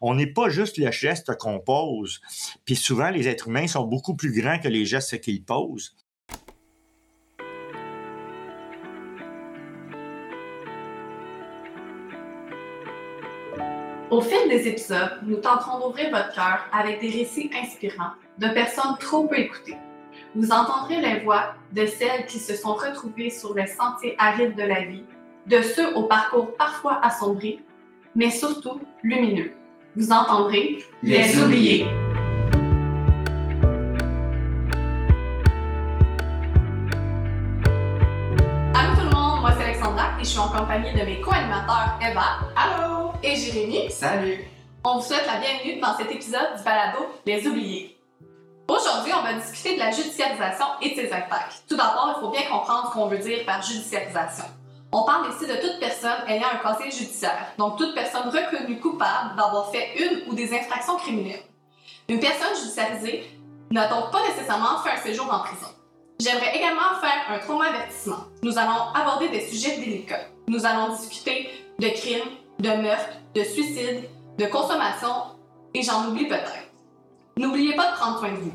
On n'est pas juste le geste qu'on pose. Puis souvent, les êtres humains sont beaucoup plus grands que les gestes qu'ils posent. Au fil des épisodes, nous tenterons d'ouvrir votre cœur avec des récits inspirants de personnes trop peu écoutées. Vous entendrez les voix de celles qui se sont retrouvées sur le sentier aride de la vie, de ceux au parcours parfois assombri, mais surtout lumineux. Vous entendrez les oubliés. Allô tout le monde, moi c'est Alexandra et je suis en compagnie de mes co-animateurs Eva. Allô! et Jérémy. Salut! On vous souhaite la bienvenue dans cet épisode du balado Les Oubliés. Aujourd'hui, on va discuter de la judiciarisation et de ses impacts. Tout d'abord, il faut bien comprendre ce qu'on veut dire par judiciarisation. On parle ici de toute personne ayant un casier judiciaire, donc toute personne reconnue coupable d'avoir fait une ou des infractions criminelles. Une personne judiciarisée n'a donc pas nécessairement fait un séjour en prison? J'aimerais également faire un trauma avertissement. Nous allons aborder des sujets délicats. Nous allons discuter de crimes, de meurtre, de suicide, de consommation, et j'en oublie peut-être. N'oubliez pas de prendre soin de vous.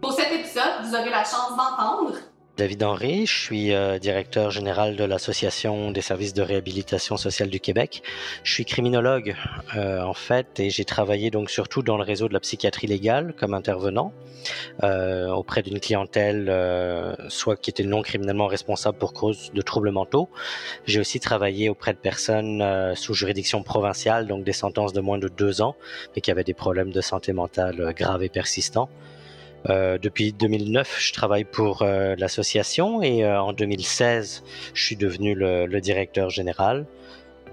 Pour cet épisode, vous aurez la chance d'entendre David Henry, je suis euh, directeur général de l'Association des services de réhabilitation sociale du Québec. Je suis criminologue euh, en fait et j'ai travaillé donc surtout dans le réseau de la psychiatrie légale comme intervenant euh, auprès d'une clientèle soit qui était non criminellement responsable pour cause de troubles mentaux. J'ai aussi travaillé auprès de personnes sous juridiction provinciale, donc des sentences de moins de deux ans, mais qui avaient des problèmes de santé mentale graves et persistants. Euh, depuis 2009, je travaille pour euh, l'association et euh, en 2016, je suis devenu le, le directeur général.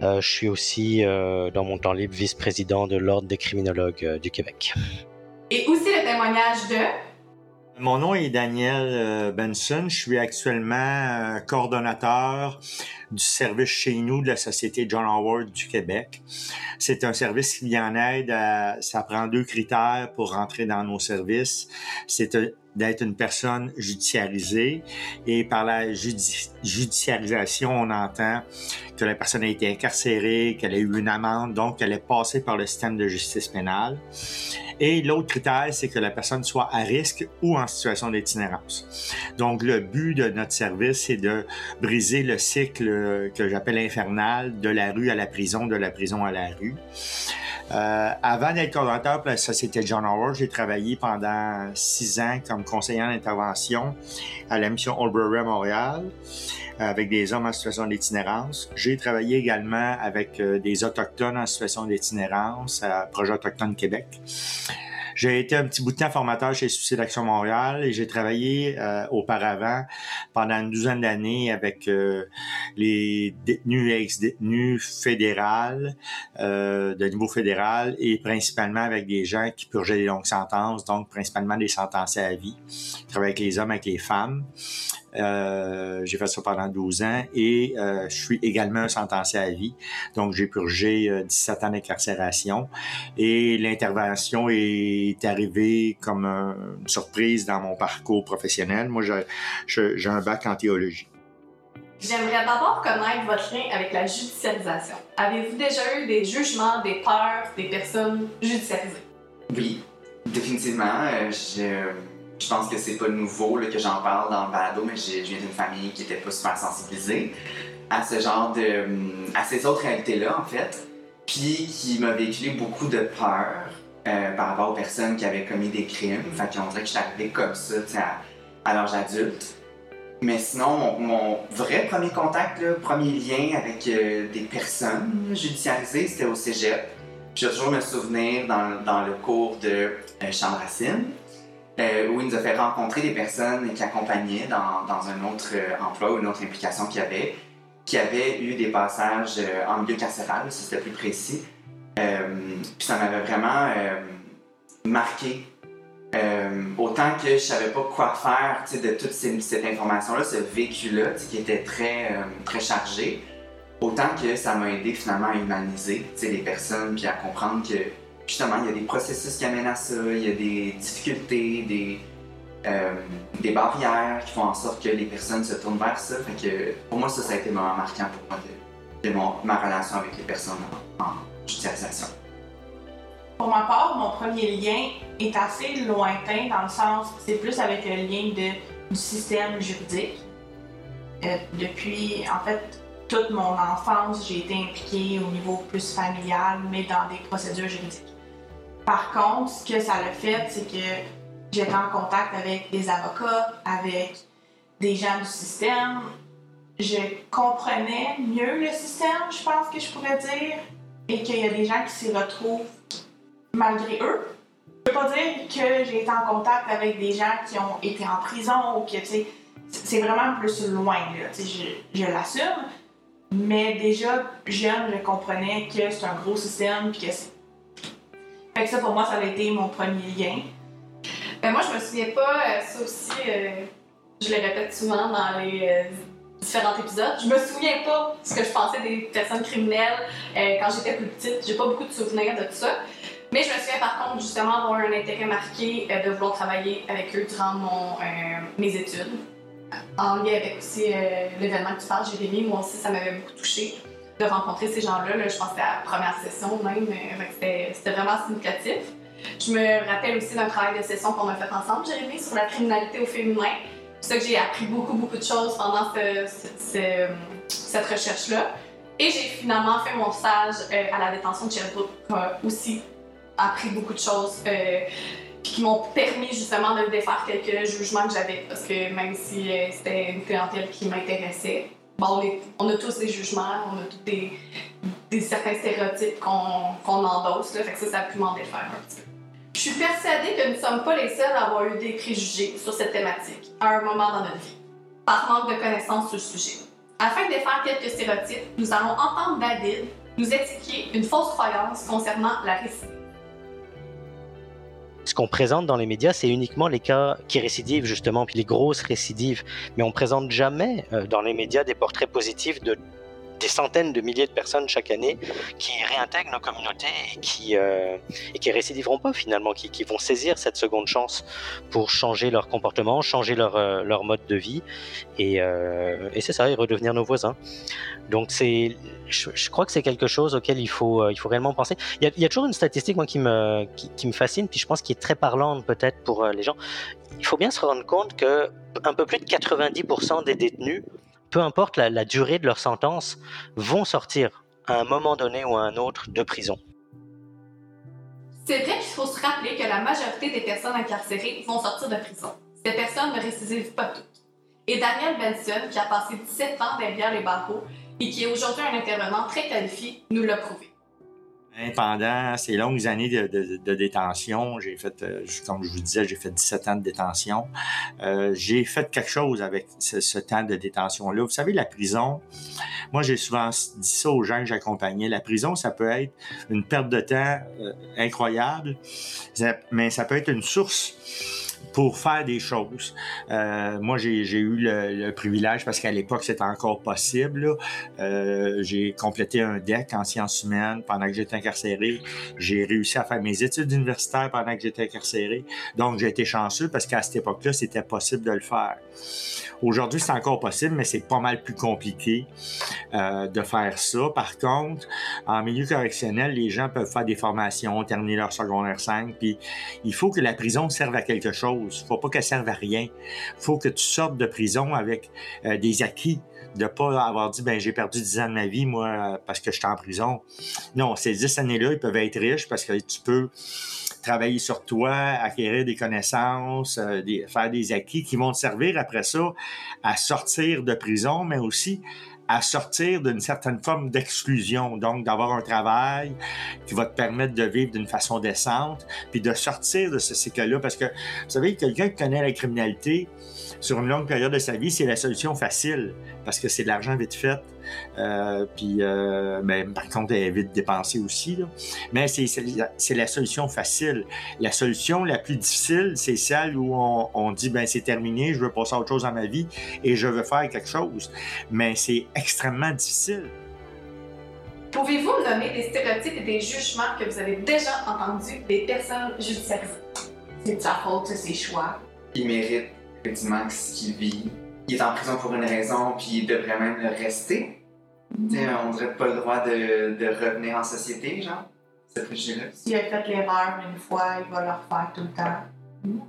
je suis aussi, dans mon temps libre, vice-président de l'Ordre des criminologues du Québec. Et aussi le témoignage de mon nom est Daniel euh, Benson. Je suis actuellement euh, coordonnateur du service chez nous de la Société John Howard du Québec. C'est un service qui en aide à, ça prend deux critères pour rentrer dans nos services. C'est euh, d'être une personne judiciarisée et par la judiciarisation, on entend que la personne a été incarcérée, qu'elle a eu une amende, donc qu'elle est passée par le système de justice pénale. Et l'autre critère, c'est que la personne soit à risque ou en situation d'itinérance. Donc, le but de notre service, c'est de briser le cycle que j'appelle infernal de la rue à la prison, de la prison à la rue. Euh, avant d'être coordonnateur pour la Société John Howard, j'ai travaillé pendant six ans comme conseiller d'intervention à la mission Oldbury à Montréal avec des hommes en situation d'itinérance. J'ai travaillé également avec euh, des autochtones en situation d'itinérance à Projet Autochtone Québec. J'ai été un petit bout de temps formateur chez Suicide Action Montréal et j'ai travaillé euh, auparavant pendant une douzaine d'années avec euh, les détenus et ex-détenus fédérales euh, de niveau fédéral et principalement avec des gens qui purgeaient des longues sentences, donc principalement des sentences à vie. Je travaille avec les hommes, avec les femmes. Euh, j'ai fait ça pendant 12 ans et euh, je suis également un sentencié à vie. Donc, j'ai purgé 17 euh, ans d'incarcération et l'intervention est arrivée comme une surprise dans mon parcours professionnel. Moi, j'ai un bac en théologie. J'aimerais d'abord connaître votre lien avec la judiciarisation. Avez-vous déjà eu des jugements, des peurs des personnes judiciarisées? Oui, définitivement. je je pense que c'est pas nouveau que j'en parle dans le balado, mais je viens d'une famille qui était pas super sensibilisée à ce genre de. à ces autres réalités-là, en fait. Puis qui m'a véhiculé beaucoup de peur euh, par rapport aux personnes qui avaient commis des crimes. Fait qu'on dirait que j'étais arrivée comme ça, à, l'âge adulte. Mais sinon, mon, vrai premier contact, le premier lien avec euh, des personnes judiciarisées, c'était au cégep. Je vais toujours me souvenir dans, le cours de euh, Racine euh, où il nous a fait rencontrer des personnes qui accompagnaient dans, dans un autre euh, emploi ou une autre implication qu'il y avait, qui avaient eu des passages euh, en milieu carcéral, si c'était plus précis. Puis ça m'avait vraiment marqué. autant que je savais pas quoi faire de toute cette information-là, ce vécu-là qui était très, très chargé, autant que ça m'a aidé finalement à humaniser les personnes puis à comprendre que justement, il y a des processus qui amènent à ça, il y a des difficultés, des, euh, barrières qui font en sorte que les personnes se tournent vers ça. Pour moi, ça, ça a été vraiment marquant pour moi de, ma relation avec les personnes en, judiciarisation. Pour ma part, mon premier lien est assez lointain dans le sens, c'est plus avec le lien du système juridique. Euh, depuis, en fait, toute mon enfance, j'ai été impliquée au niveau plus familial, mais dans des procédures juridiques. Par contre, ce que ça a fait, c'est que j'étais en contact avec des avocats, avec des gens du système. Je comprenais mieux le système, je pense que je pourrais dire, et qu'il y a des gens qui s'y retrouvent malgré eux. Je peux pas dire que j'ai été en contact avec des gens qui ont été en prison ou que, tu sais, c'est vraiment plus loin, là. Tu sais, je, je l'assume. Mais déjà, jeune, je comprenais que c'est un gros système puis que c'est... Fait ça, pour moi, ça a été mon premier lien. Ben moi, je me souviens pas, euh, ça aussi, euh, je le répète souvent dans les euh, différents épisodes, je me souviens pas ce que je pensais des personnes criminelles quand j'étais plus petite. J'ai pas beaucoup de souvenirs de tout ça. Mais je me souviens par contre justement avoir un intérêt marqué de vouloir travailler avec eux durant mon, mes études. En lien avec aussi l'événement que tu parles, Jérémy, moi aussi ça m'avait beaucoup touché de rencontrer ces gens-là. Là, je pense que c'était la première session même, euh, c'était vraiment significatif. Je me rappelle aussi d'un travail de session qu'on a fait ensemble, Jérémy, sur la criminalité au féminin. C'est ça que j'ai appris beaucoup, beaucoup de choses pendant ce- cette recherche-là. Et j'ai finalement fait mon stage euh, à la détention de Sherbrooke, qui m'a aussi appris beaucoup de choses euh, qui m'ont permis justement de défaire quelques jugements que j'avais. Parce que même si euh, c'était une clientèle qui m'intéressait, bon, on, a tous des jugements, on a tous des, certains stéréotypes qu'on qu'on endosse, là, fait que ça, ça a pu m'en défaire un petit peu. Je suis persuadée que nous ne sommes pas les seuls à avoir eu des préjugés sur cette thématique à un moment dans notre vie, par manque de connaissances sur le sujet. Afin de défaire quelques stéréotypes, nous allons entendre David nous expliquer une fausse croyance concernant la récidive. Ce qu'on présente dans les médias, c'est uniquement les cas qui récidivent, justement, puis les grosses récidives. Mais on présente jamais euh, dans les médias des portraits positifs de des centaines de milliers de personnes chaque année qui réintègrent nos communautés et qui, euh, et qui récidiveront pas finalement, qui, vont saisir cette seconde chance pour changer leur comportement, changer leur, euh, leur mode de vie et, euh, et c'est ça, redevenir nos voisins. Donc c'est, je, crois que c'est quelque chose auquel il faut, euh, il faut réellement penser. Il y, a, toujours une statistique moi qui me, qui me fascine, puis je pense qui est très parlante peut-être pour euh, les gens. Il faut bien se rendre compte que un peu plus de 90% des détenus peu importe la, durée de leur sentence, vont sortir à un moment donné ou à un autre de prison. C'est vrai qu'il faut se rappeler que la majorité des personnes incarcérées vont sortir de prison. Ces personnes ne récidivent pas toutes. Et Daniel Benson, qui a passé 17 ans derrière les barreaux et qui est aujourd'hui un intervenant très qualifié, nous l'a prouvé. Pendant ces longues années de, de, de détention, j'ai fait, euh, comme je vous disais, j'ai fait 17 ans de détention. Euh, j'ai fait quelque chose avec ce, ce temps de détention-là. Vous savez, la prison, moi j'ai souvent dit ça aux gens que j'accompagnais. La prison, ça peut être une perte de temps euh, incroyable, mais ça peut être une source pour faire des choses. Euh, moi, j'ai eu le, privilège, parce qu'à l'époque, c'était encore possible. Euh, j'ai complété un DEC en sciences humaines pendant que j'étais incarcéré. J'ai réussi à faire mes études universitaires pendant que j'étais incarcéré. Donc, j'ai été chanceux parce qu'à cette époque-là, c'était possible de le faire. Aujourd'hui, c'est encore possible, mais c'est pas mal plus compliqué euh, de faire ça. Par contre, en milieu correctionnel, les gens peuvent faire des formations, terminer leur secondaire 5, puis il faut que la prison serve à quelque chose. Il faut pas qu'elle serve à rien. Faut que tu sortes de prison avec euh, des acquis de pas avoir dit ben j'ai perdu 10 ans de ma vie moi parce que j'étais en prison. Non, ces 10 années-là, ils peuvent être riches parce que tu peux travailler sur toi, acquérir des connaissances, euh, des, faire des acquis qui vont te servir après ça à sortir de prison, mais aussi à sortir d'une certaine forme d'exclusion, donc d'avoir un travail qui va te permettre de vivre d'une façon décente, puis de sortir de ce cycle-là, parce que, vous savez, quelqu'un qui connaît la criminalité sur une longue période de sa vie, c'est la solution facile, parce que c'est de l'argent vite fait, euh, puis, euh, ben, par contre, elle est vite dépensée aussi, là. mais c'est la solution facile. La solution la plus difficile, c'est celle où on, on dit, ben c'est terminé, je veux passer à autre chose dans ma vie et je veux faire quelque chose, mais c'est extrêmement difficile. Pouvez-vous nommer des stéréotypes et des jugements que vous avez déjà entendus des personnes judiciarisées? C'est de sa faute, c'est ses choix. Il mérite effectivement ce qu'il vit. Il est en prison pour une raison, puis il devrait même le rester. On dirait pas le droit de, de, revenir en société, genre. ce préjugé-là. S'il a fait l'erreur une fois, il va le refaire tout le temps.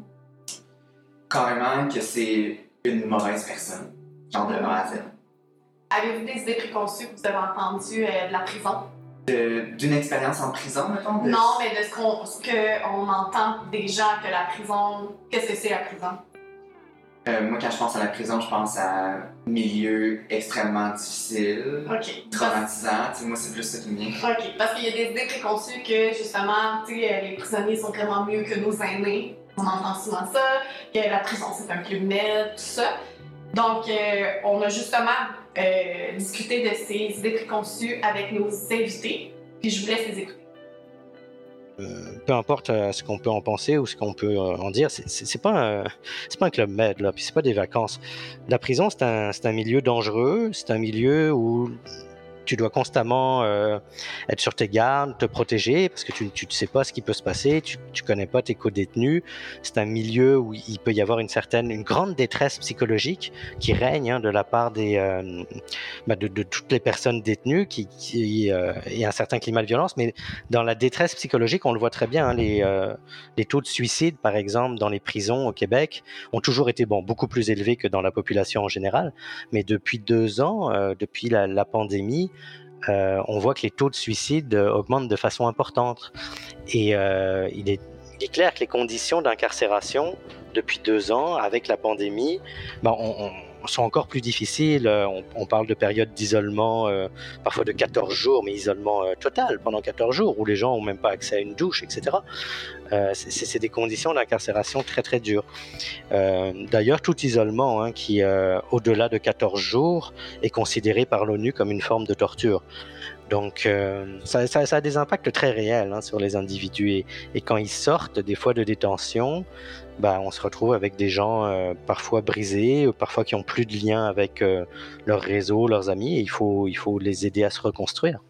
Carrément que c'est une mauvaise personne. Genre de A à Z. Avez-vous des idées préconçues que vous avez entendues euh, de la prison? D'une expérience en prison, mettons? de- Non, mais de ce qu'on ce entend des gens que la prison. Qu'est-ce que c'est la prison? Euh, moi, quand je pense à la prison, je pense à milieu extrêmement difficile, OK. traumatisant. Moi, c'est plus ça qui me vient. OK. Parce qu'il y a des idées préconçues que, justement, tu sais, euh, les prisonniers sont vraiment mieux que nos aînés. On entend souvent ça, que la prison, c'est un club med, tout ça. Donc, euh, on a justement euh, discuté de ces idées préconçues avec nos invités. Puis je vous laisse les écouter. Peu importe euh, ce qu'on peut en penser ou ce qu'on peut euh, en dire, c'est- pas c'est pas un club med là, puis c'est pas des vacances. La prison c'est un, c'est un milieu dangereux, c'est un milieu où tu dois constamment euh, être sur tes gardes, te protéger parce que tu ne sais pas ce qui peut se passer, tu, tu connais pas tes co-détenus. C'est un milieu où il peut y avoir une certaine, une grande détresse psychologique qui règne hein, de la part des, euh, bah, de, toutes les personnes détenues, qui, qui euh, a un certain climat de violence, mais dans la détresse psychologique, on le voit très bien. hein, les, euh, les taux de suicide, par exemple, dans les prisons au Québec, ont toujours été bon, beaucoup plus élevés que dans la population en général. Mais depuis deux ans, depuis la pandémie, euh, on voit que les taux de suicide euh, augmentent de façon importante. Et euh, il, est, clair que les conditions d'incarcération depuis deux ans, avec la pandémie, ben, on, on- sont encore plus difficiles. On, parle de périodes d'isolement, parfois de 14 jours, mais isolement total pendant 14 jours, où les gens n'ont même pas accès à une douche, etc. Euh, c'est- des conditions d'incarcération très très dures. Euh, D'ailleurs, tout isolement hein, qui, euh, au-delà de 14 jours, est considéré par l'ONU comme une forme de torture. Donc, ça, ça- a des impacts très réels hein, sur les individus. Et, quand ils sortent des fois de détention, bah, on se retrouve avec des gens parfois brisés, euh, parfois qui ont plus de lien avec leur réseau, leurs amis. Et il faut les aider à se reconstruire.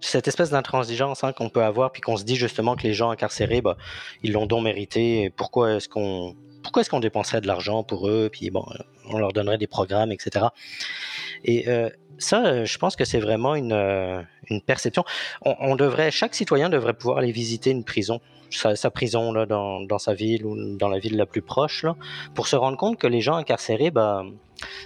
Cette espèce d'intransigeance hein, qu'on peut avoir, puis qu'on se dit justement que les gens incarcérés, bah, ils l'ont donc mérité. Et pourquoi est-ce qu'on pourquoi est-ce qu'on dépenserait de l'argent pour eux, puis bon, on leur donnerait des programmes, etc. Et euh, ça, euh, je pense que c'est vraiment une, euh, une perception. On, devrait, chaque citoyen devrait pouvoir aller visiter une prison, sa, prison là, dans, dans sa ville ou dans la ville la plus proche, pour se rendre compte que les gens incarcérés, bah,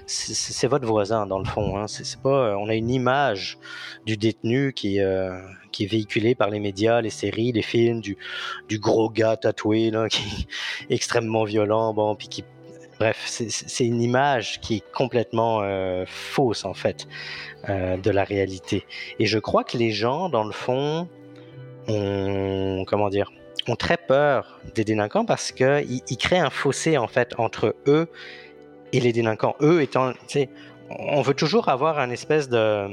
c'est votre voisin dans le fond. Hein. Pas, euh, on a une image du détenu qui, euh, qui est véhiculée par les médias, les séries, les films, du, du gros gars tatoué qui est extrêmement violent, bon, puis qui Bref, c'est- une image qui est complètement euh, fausse en fait de la réalité. Et je crois que les gens, dans le fond, ont comment dire, ont très peur des délinquants parce que ils, ils créent un fossé en fait entre eux et les délinquants. Eux étant, on veut toujours avoir un espèce de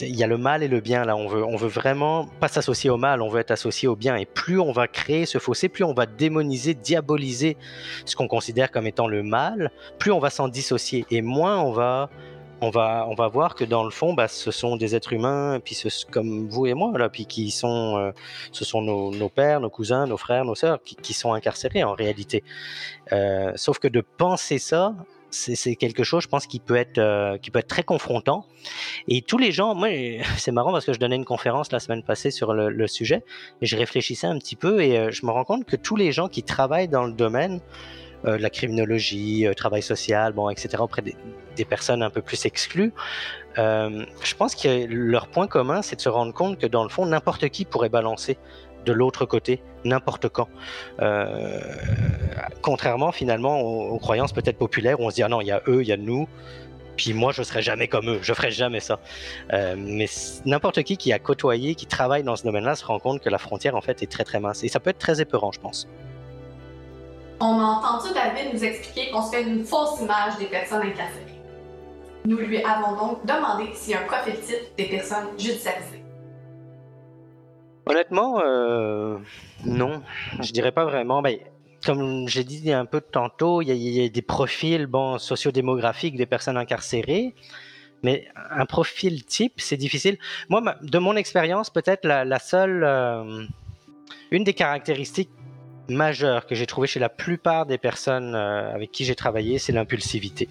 il y a le mal et le bien là. On veut, on veut vraiment pas s'associer au mal, on veut être associé au bien. Et plus on va créer ce fossé, plus on va démoniser, diaboliser ce qu'on considère comme étant le mal, plus on va s'en dissocier. Et moins on va, on va, on va voir que dans le fond, bah, ce sont des êtres humains, puis comme vous et moi là, puis qui sont, euh, ce sont nos, nos pères, nos cousins, nos frères, nos sœurs, qui, qui sont incarcérés en réalité. Euh, sauf que de penser ça, c'est quelque chose, je pense, qui peut être, euh, qui peut être très confrontant. Et tous les gens, moi, c'est marrant parce que je donnais une conférence la semaine passée sur le, le sujet et je réfléchissais un petit peu et je me rends compte que tous les gens qui travaillent dans le domaine euh, la criminologie, euh, travail social, bon, etc., auprès des, personnes un peu plus exclues, euh, je pense que leur point commun, c'est de se rendre compte que dans le fond, n'importe qui pourrait balancer de l'autre côté, n'importe quand. Euh, contrairement finalement aux, croyances peut-être populaires où on se dit ah non, il y a eux, il y a nous, puis moi je serai jamais comme eux, je ferai jamais ça. Mais n'importe qui qui a côtoyé, qui travaille dans ce domaine-là se rend compte que la frontière en fait est très très mince et ça peut être très épeurant, je pense. On a entendu David nous expliquer qu'on se fait une fausse image des personnes incarcérées. Nous lui avons donc demandé s'il y a un profil type des personnes judiciarisées. Honnêtement, euh, non, je dirais pas vraiment. Ben, comme j'ai dit un peu tantôt, il y, a- des profils bon, sociodémographiques des personnes incarcérées, mais un profil type, c'est difficile. Moi, de mon expérience, peut-être la, la seule, euh, une des caractéristiques majeures que j'ai trouvées chez la plupart des personnes euh, avec qui j'ai travaillé, c'est l'impulsivité.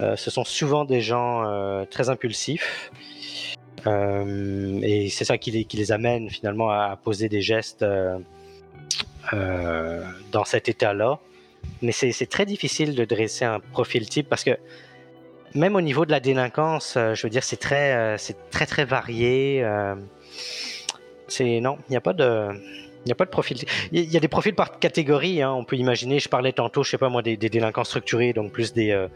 Euh, ce sont souvent des gens euh, très impulsifs et c'est ça qui les, amène finalement à, poser des gestes dans cet état-là. Mais c'est très difficile de dresser un profil type parce que même au niveau de la délinquance, je veux dire, c'est très, très très varié. c'est non, il n'y a pas de il n'y a pas de profil. Il y a des profils par catégorie. Hein. On peut imaginer, je parlais tantôt, je sais pas moi, des, délinquants structurés, donc plus des, euh,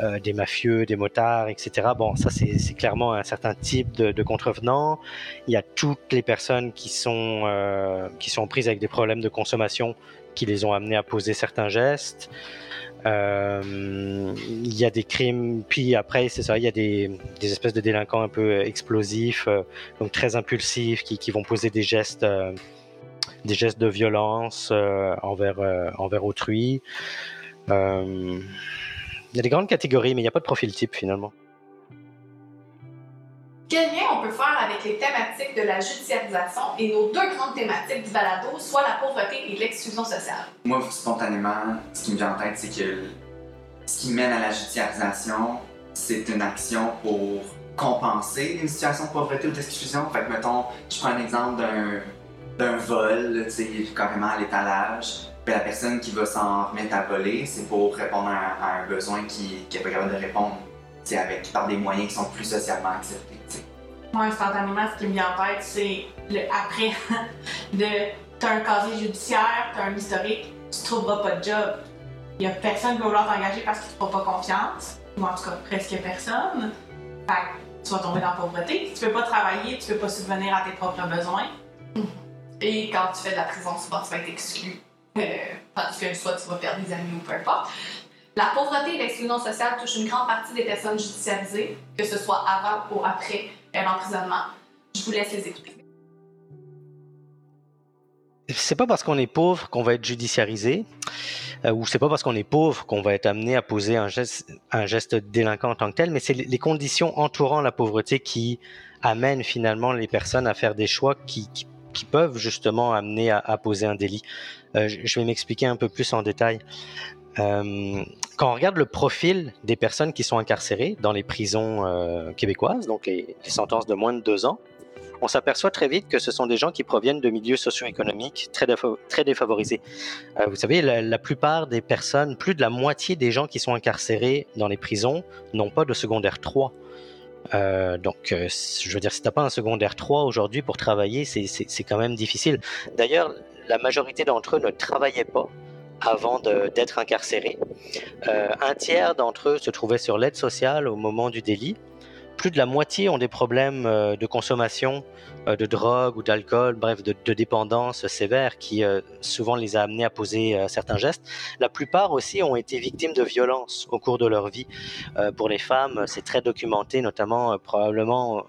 euh, des mafieux, des motards, etc. Bon, ça c'est clairement un certain type de, de, contrevenants. Il y a toutes les personnes qui sont, euh, qui sont prises avec des problèmes de consommation qui les ont amenés à poser certains gestes. il y a des crimes, puis après, c'est ça, il y a des, des, espèces de délinquants un peu explosifs, donc très impulsifs, qui, qui, vont poser des gestes des gestes de violence euh, envers, euh, envers autrui. Euh, il y a des grandes catégories, mais il n'y a pas de profil type finalement. Quel lien on peut faire avec les thématiques de la judiciarisation et nos deux grandes thématiques du balado, soit la pauvreté et l'exclusion sociale? Moi, spontanément, ce qui me vient en tête, c'est que ce qui mène à la judiciarisation, c'est une action pour compenser une situation de pauvreté ou d'exclusion. Fait que, mettons, je prends un exemple d'un d'un vol, tu sais, carrément à l'étalage. Puis la personne qui va s'en remettre à voler, c'est pour répondre à, un besoin qui n'est pas capable de répondre avec, par des moyens qui sont plus socialement acceptés. Moi, instantanément, ce qui me vient en tête, c'est le après de t'as un casier judiciaire, t'as un historique, tu trouveras pas de job. Il y a personne qui va vouloir t'engager parce qu'il te fera pas confiance, ou en tout cas presque personne. Fait que tu vas tomber dans la pauvreté. Tu peux pas travailler, tu peux pas subvenir à tes propres besoins. Et quand tu fais de la prison, souvent tu vas être exclu. Euh, parce que soit tu vas perdre des amis ou peu importe. La pauvreté et l'exclusion sociale touchent une grande partie des personnes judiciarisées, que ce soit avant ou après l'emprisonnement. Je vous laisse les écouter. C'est pas parce qu'on est pauvre qu'on va être judiciarisé, euh, ou c'est pas parce qu'on est pauvre qu'on va être amené à poser un geste, un geste délinquant en tant que tel, mais c'est les conditions entourant la pauvreté qui amènent finalement les personnes à faire des choix qui, qui qui peuvent justement amener à, poser un délit. Euh, je vais m'expliquer un peu plus en détail. Euh, quand on regarde le profil des personnes qui sont incarcérées dans les prisons euh, québécoises, donc les, sentences de moins de deux ans, on s'aperçoit très vite que ce sont des gens qui proviennent de milieux socio-économiques très, défavorisés. vous savez, la, la, plupart des personnes, plus de la moitié des gens qui sont incarcérés dans les prisons n'ont pas de secondaire 3. Euh, donc, euh, je veux dire, si t'as pas un secondaire 3 aujourd'hui pour travailler, c'est quand même difficile. D'ailleurs, la majorité d'entre eux ne travaillaient pas avant d'être incarcérés. Euh, un tiers d'entre eux se trouvaient sur l'aide sociale au moment du délit plus de la moitié ont des problèmes euh, de consommation euh, de drogue ou d'alcool, bref, de, dépendance sévère qui euh, souvent les a amenés à poser certains gestes. La plupart aussi ont été victimes de violences au cours de leur vie. pour les femmes, c'est très documenté, notamment probablement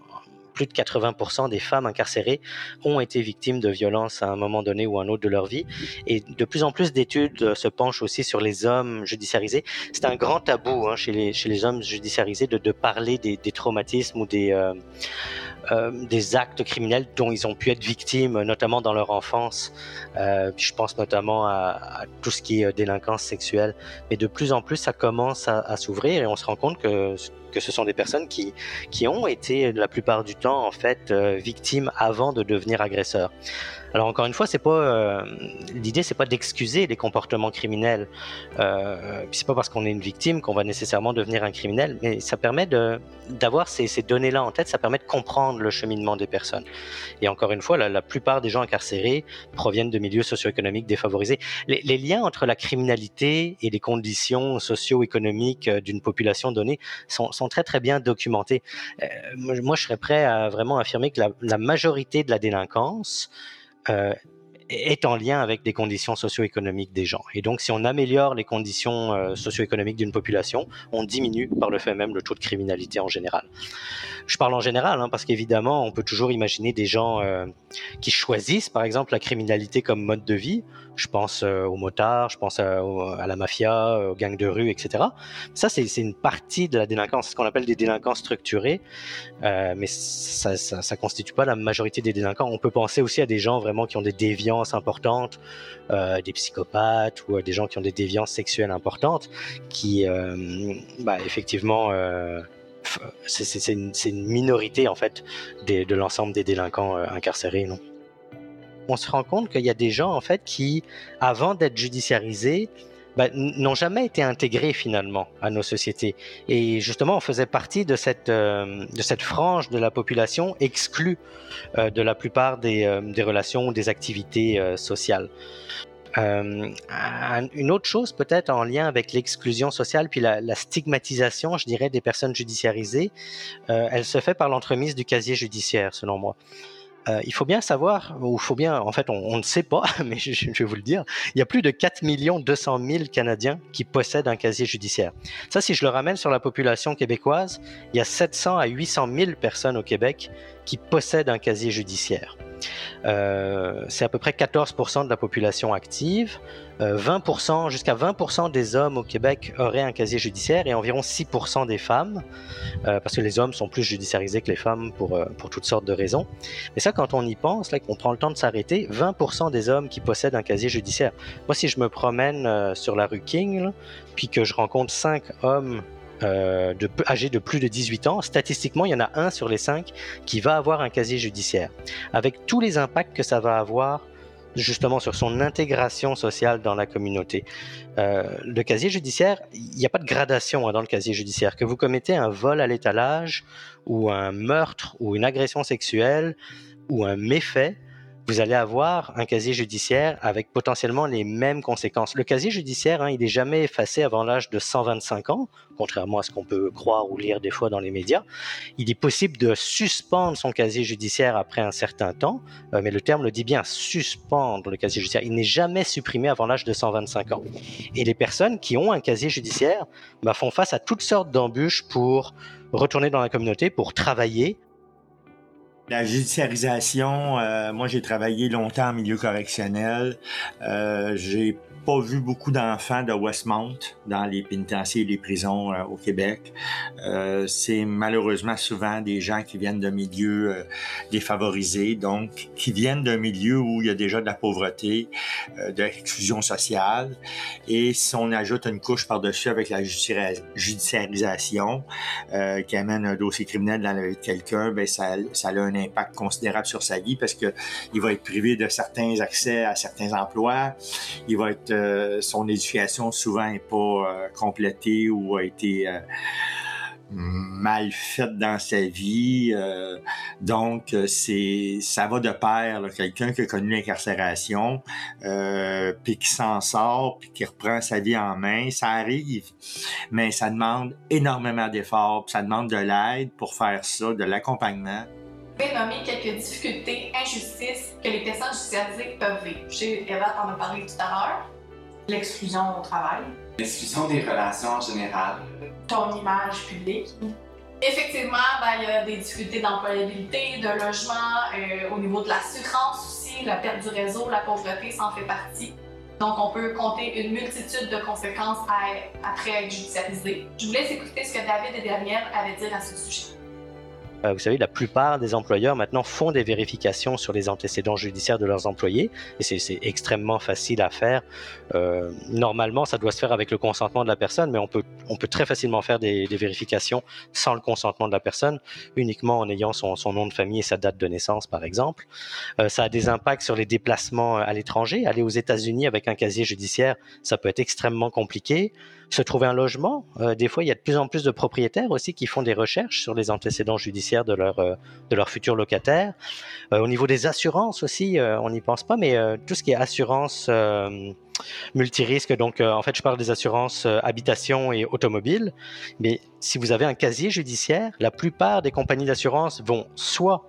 plus de 80% des femmes incarcérées ont été victimes de violences à un moment donné ou un autre de leur vie. Et de plus en plus d'études se penchent aussi sur les hommes judiciarisés. C'est un grand tabou hein, chez, les, hommes judiciarisés de, parler des, traumatismes ou des... Euh, euh, des actes criminels dont ils ont pu être victimes, notamment dans leur enfance. Euh, je pense notamment à, tout ce qui est délinquance sexuelle. Mais de plus en plus, ça commence à, à s'ouvrir et on se rend compte que que ce sont des personnes qui, qui ont été la plupart du temps en fait euh, victimes avant de devenir agresseurs. Alors encore une fois, c'est pas euh, l'idée, c'est pas d'excuser les comportements criminels. Euh, c'est pas parce qu'on est une victime qu'on va nécessairement devenir un criminel, mais ça permet d'avoir ces, ces données-là en tête, ça permet de comprendre le cheminement des personnes. Et encore une fois, la, plupart des gens incarcérés proviennent de milieux socio-économiques défavorisés. Les, les, liens entre la criminalité et les conditions socio-économiques euh, d'une population donnée sont, sont, très très bien documentés. Euh, moi, je serais prêt à vraiment affirmer que la, majorité de la délinquance euh, est en lien avec des conditions socio-économiques des gens. Et donc, si on améliore les conditions euh, socio-économiques d'une population, on diminue par le fait même le taux de criminalité en général. Je parle en général, hein, parce qu'évidemment, on peut toujours imaginer des gens qui choisissent, par exemple, la criminalité comme mode de vie. Je pense euh, aux motards, je pense à, à, la mafia, aux gangs de rue, etc. Ça, c'est une partie de la délinquance, ce qu'on appelle des délinquants structurés, euh, mais ça, ça, constitue pas la majorité des délinquants. On peut penser aussi à des gens vraiment qui ont des déviances importantes, euh, des psychopathes ou des gens qui ont des déviances sexuelles importantes, qui, bah, effectivement, c'est une, une, minorité en fait de l'ensemble des délinquants incarcérés, non? On se rend compte qu'il y a des gens en fait qui, avant d'être judiciarisés, bah, n'ont jamais été intégrés finalement à nos sociétés. Et justement, on faisait partie de cette, euh, frange de la population exclue euh, de la plupart des, euh, des relations, des activités sociales. une autre chose peut-être en lien avec l'exclusion sociale puis la, stigmatisation, je dirais, des personnes judiciarisées, elle se fait par l'entremise du casier judiciaire, selon moi. Euh, il faut bien savoir, ou faut bien, en fait, on, ne sait pas, mais je, vais vous le dire, il y a plus de 4 200 000 Canadiens qui possèdent un casier judiciaire. Ça, si je le ramène sur la population québécoise, il y a 700 à 800 000 personnes au Québec qui possèdent un casier judiciaire. Euh, c'est à peu près 14% de la population active. 20%, euh, jusqu'à 20% des hommes au Québec auraient un casier judiciaire et environ 6% des femmes, euh, parce que les hommes sont plus judiciarisés que les femmes pour, pour toutes sortes de raisons. Mais ça, quand on y pense, là, qu'on prend le temps de s'arrêter, 20% des hommes qui possèdent un casier judiciaire. Moi, si je me promène sur la rue King, puis que je rencontre 5 hommes euh, de, âgés de plus de 18 ans, statistiquement, il y en a un sur les cinq qui va avoir un casier judiciaire. Avec tous les impacts que ça va avoir justement sur son intégration sociale dans la communauté. Euh, le casier judiciaire, il n'y a pas de gradation hein, dans le casier judiciaire. Que vous commettez un vol à l'étalage ou un meurtre ou une agression sexuelle ou un méfait, vous allez avoir un casier judiciaire avec potentiellement les mêmes conséquences. Le casier judiciaire, hein, il n'est jamais effacé avant l'âge de 125 ans, contrairement à ce qu'on peut croire ou lire des fois dans les médias. Il est possible de suspendre son casier judiciaire après un certain temps, euh, mais le terme le dit bien, suspendre le casier judiciaire. Il n'est jamais supprimé avant l'âge de 125 ans. Et les personnes qui ont un casier judiciaire bah, font face à toutes sortes d'embûches pour retourner dans la communauté, pour travailler, la judiciarisation, euh, moi j'ai travaillé longtemps en milieu correctionnel. Euh, j'ai pas vu beaucoup d'enfants de Westmount dans les pénitenciers et les prisons euh, au Québec. Euh, c'est malheureusement souvent des gens qui viennent de milieux défavorisés, donc qui viennent d'un milieu où il y a déjà de la pauvreté, de l'exclusion sociale. Et si on ajoute une couche par-dessus avec la judiciarisation qui amène un dossier criminel dans la vie de quelqu'un, ben ça, ça a un impact considérable sur sa vie parce que il va être privé de certains accès à certains emplois, il va être euh, son éducation souvent n'est pas euh, complétée ou a été euh, mal faite dans sa vie. donc, c'est ça va de pair. Quelqu'un qui a connu l'incarcération, puis qui s'en sort, puis qui reprend sa vie en main, ça arrive, mais ça demande énormément d'efforts, ça demande de l'aide pour faire ça, de l'accompagnement vais nommer quelques difficultés, injustices que les personnes judiciarisées peuvent vivre. Eva t'en a parlé tout à l'heure l'exclusion au travail. L'exclusion des relations en général. Ton image publique. Effectivement, ben, il y a des difficultés d'employabilité, de logement, euh, au niveau de l'assurance aussi, la perte du réseau, la pauvreté, ça en fait partie. Donc, on peut compter une multitude de conséquences après être judiciarisé. Je vous laisse écouter ce que David et Daniel avaient dire à ce sujet. Euh, vous savez, la plupart des employeurs maintenant font des vérifications sur les antécédents judiciaires de leurs employés et c'est extrêmement facile à faire. Euh, normalement, ça doit se faire avec le consentement de la personne, mais on peut, on peut très facilement faire des, des vérifications sans le consentement de la personne, uniquement en ayant son, son nom de famille et sa date de naissance, par exemple. Euh, ça a des impacts sur les déplacements à l'étranger. Aller aux États-Unis avec un casier judiciaire, ça peut être extrêmement compliqué se trouver un logement. Euh, des fois, il y a de plus en plus de propriétaires aussi qui font des recherches sur les antécédents judiciaires de leurs euh, de leurs futurs locataires. Euh, au niveau des assurances aussi, on n'y pense pas, mais tout ce qui est assurance multirisque, donc en fait, je parle des assurances habitation et automobile. Mais si vous avez un casier judiciaire, la plupart des compagnies d'assurance vont soit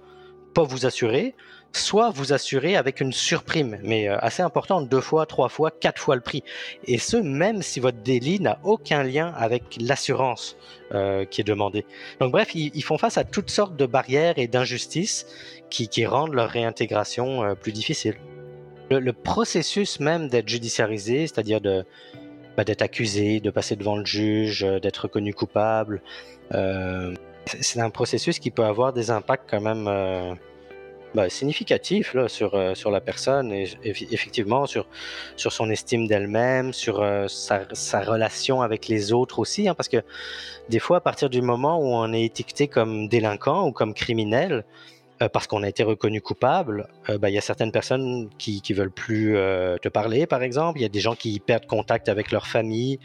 pas vous assurer, soit vous assurez avec une surprime, mais euh, assez importante, deux fois, trois fois, quatre fois le prix. Et ce, même si votre délit n'a aucun lien avec l'assurance euh, qui est demandée. Donc bref, ils, font face à toutes sortes de barrières et d'injustices qui, rendent leur réintégration euh, plus difficile. Le, processus même d'être judiciarisé, c'est-à-dire bah, d'être accusé, de passer devant le juge, d'être reconnu coupable, c'est un processus qui peut avoir des impacts quand même bah, significatif là, sur, euh, sur la personne et effectivement sur, sur son estime d'elle-même, sur euh, sa, sa, relation avec les autres aussi. Hein, parce que des fois, à partir du moment où on est étiqueté comme délinquant ou comme criminel, parce qu'on a été reconnu coupable, euh, bah, il y a certaines personnes qui ne veulent plus euh, te parler, par exemple. Il y a des gens qui perdent contact avec leur famille,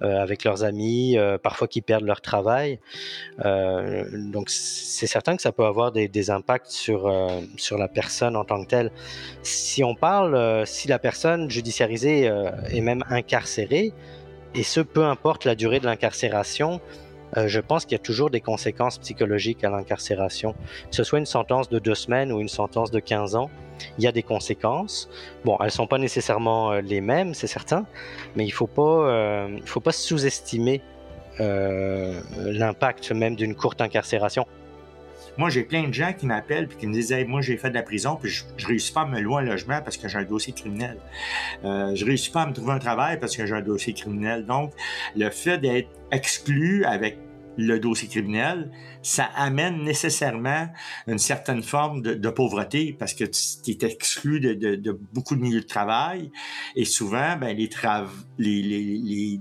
avec leurs amis, parfois qui perdent leur travail. donc c'est certain que ça peut avoir des, des impacts sur, sur la personne en tant que telle. Si on parle, si la personne judiciarisée est même incarcérée, et ce peu importe la durée de l'incarcération, euh, je pense qu'il y a toujours des conséquences psychologiques à l'incarcération. Que ce soit une sentence de deux semaines ou une sentence de 15 ans, il y a des conséquences. Bon, elles ne sont pas nécessairement euh, les mêmes, c'est certain, mais il ne euh, faut pas sous-estimer l'impact même d'une courte incarcération. Moi, j'ai plein de gens qui m'appellent et qui me disent Moi, j'ai fait de la prison, puis je, ne réussis pas à me louer un logement parce que j'ai un dossier criminel. Euh, je réussis pas à me trouver un travail parce que j'ai un dossier criminel. Donc, le fait d'être exclu avec le dossier criminel, ça amène nécessairement une certaine forme de, pauvreté parce que tu es exclu de, beaucoup de milieux de travail et souvent, ben, les, les, les,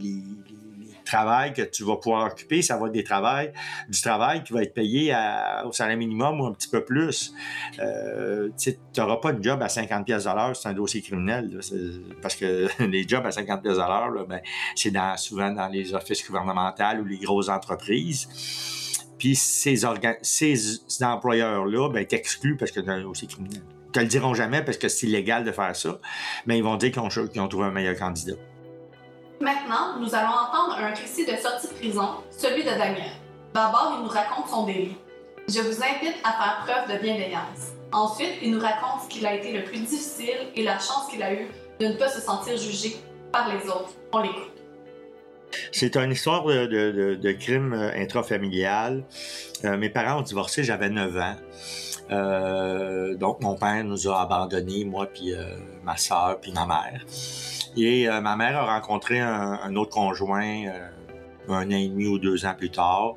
travail que tu vas pouvoir occuper, ça va être des travails, du travail qui va être payé au salaire minimum ou un petit peu plus. Euh, tu n'auras pas de job à 50 pièces à l'heure, c'est un dossier criminel. parce que les jobs à 50 pièces à l'heure, ben, c'est souvent dans les offices gouvernementaux ou les grosses entreprises. Puis ces, employeurs-là ben, t'excluent parce que c'est un dossier criminel. Ils te le diront jamais parce que c'est illégal de faire ça, mais ils vont dire qu'ils ont trouvé un meilleur candidat. Maintenant, nous allons entendre un récit de sortie de prison, celui de Daniel. D'abord, il nous raconte son délit. Je vous invite à faire preuve de bienveillance. Ensuite, il nous raconte ce qu'il a été le plus difficile et la chance qu'il a eue de ne pas se sentir jugé par les autres. On l'écoute. C'est une histoire de, crime euh, intrafamilial. Euh, mes parents ont divorcé, j'avais 9 ans. Euh, donc, mon père nous a abandonnés, moi, puis ma soeur, puis ma mère. Et euh, ma mère a rencontré un, autre conjoint euh, un an et demi ou deux ans plus tard.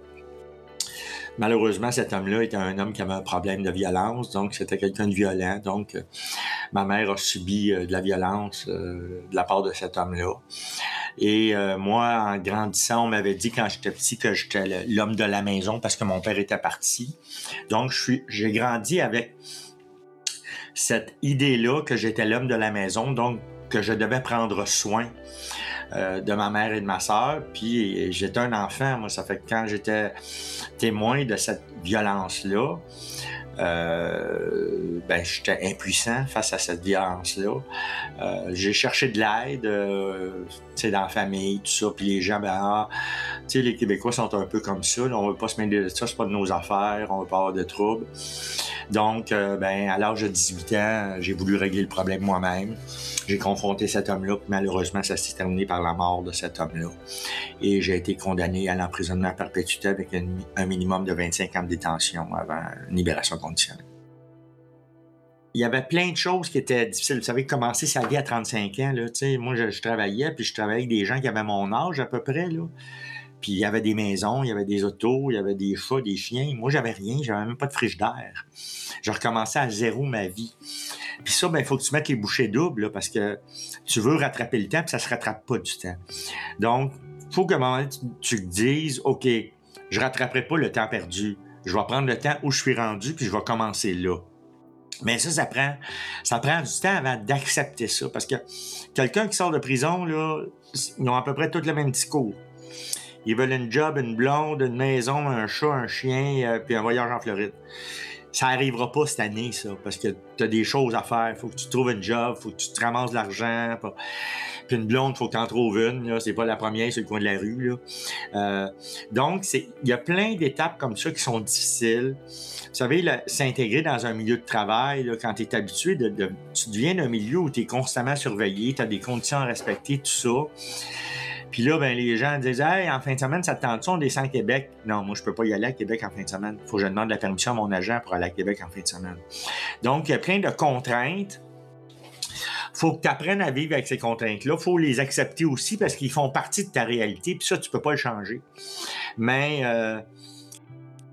Malheureusement, cet homme-là était un homme qui avait un problème de violence, donc c'était quelqu'un de violent. Donc, euh, ma mère a subi de la violence de la part de cet homme-là. Et moi, en grandissant, on m'avait dit quand j'étais petit que j'étais l'homme de la maison parce que mon père était parti. Donc, j'ai grandi avec cette idée-là que j'étais l'homme de la maison. Donc, que je devais prendre soin euh, de ma mère et de ma sœur. Puis j'étais un enfant, moi, ça fait que quand j'étais témoin de cette violence-là, euh, ben, j'étais impuissant face à cette violence-là. Euh, j'ai cherché de l'aide, euh, dans la famille, tout ça, puis les gens, ben, ah, les Québécois sont un peu comme ça, on veut pas se mêler de ça, c'est pas de nos affaires, on veut pas avoir de troubles. Donc, ben, à l'âge de 18 ans, j'ai voulu régler le problème moi-même. J'ai confronté cet homme-là, puis malheureusement, ça s'est terminé par la mort de cet homme-là. Et j'ai été condamné à l'emprisonnement à perpétuité avec un, minimum de 25 ans de détention avant libération conditionnelle. Il y avait plein de choses qui étaient difficiles. Vous savez, commencer sa vie à 35 ans, là, moi, je, je, travaillais, puis je travaillais avec des gens qui avaient mon âge à peu près. Là. Puis il y avait des maisons, il y avait des autos, il y avait des chats, des chiens. Moi, j'avais rien, j'avais même pas de frigidaire. Je recommençais à zéro ma vie. Puis ça, ben, il faut que tu mettes les bouchées doubles, parce que tu veux rattraper le temps, puis ça se rattrape pas du temps. Donc, faut que tu, te dises, OK, je rattraperai pas le temps perdu. Je vais prendre le temps où je suis rendu, puis je vais commencer là. Mais ça, ça prend, ça prend du temps avant d'accepter ça. Parce que quelqu'un qui sort de prison, là, ils ont à peu près tout le même discours. Ils veulent une job, une blonde, une maison, un chat, un chien, euh, puis un voyage en Floride. Ça arrivera pas cette année, ça, parce que tu as des choses à faire. Faut que tu trouves une job, faut que tu te ramasses de l'argent. Puis une blonde, faut que tu en trouves une. C'est pas la première sur le coin de la rue. Là. Euh, donc, il y a plein d'étapes comme ça qui sont difficiles. Vous savez, s'intégrer dans un milieu de travail, là, quand tu es habitué, de, tu deviens un milieu où tu es constamment surveillé, tu as des conditions à respecter, tout ça. Puis là, ben, les gens disent Hey, en fin de semaine, ça te tente on descend à Québec? Non, moi, je peux pas y aller à Québec en fin de semaine. Il faut que je demande la permission à mon agent pour aller à Québec en fin de semaine. Donc, il y a plein de contraintes. faut que tu apprennes à vivre avec ces contraintes-là. Faut les accepter aussi parce qu'ils font partie de ta réalité. Puis ça, tu peux pas le changer. Mais euh,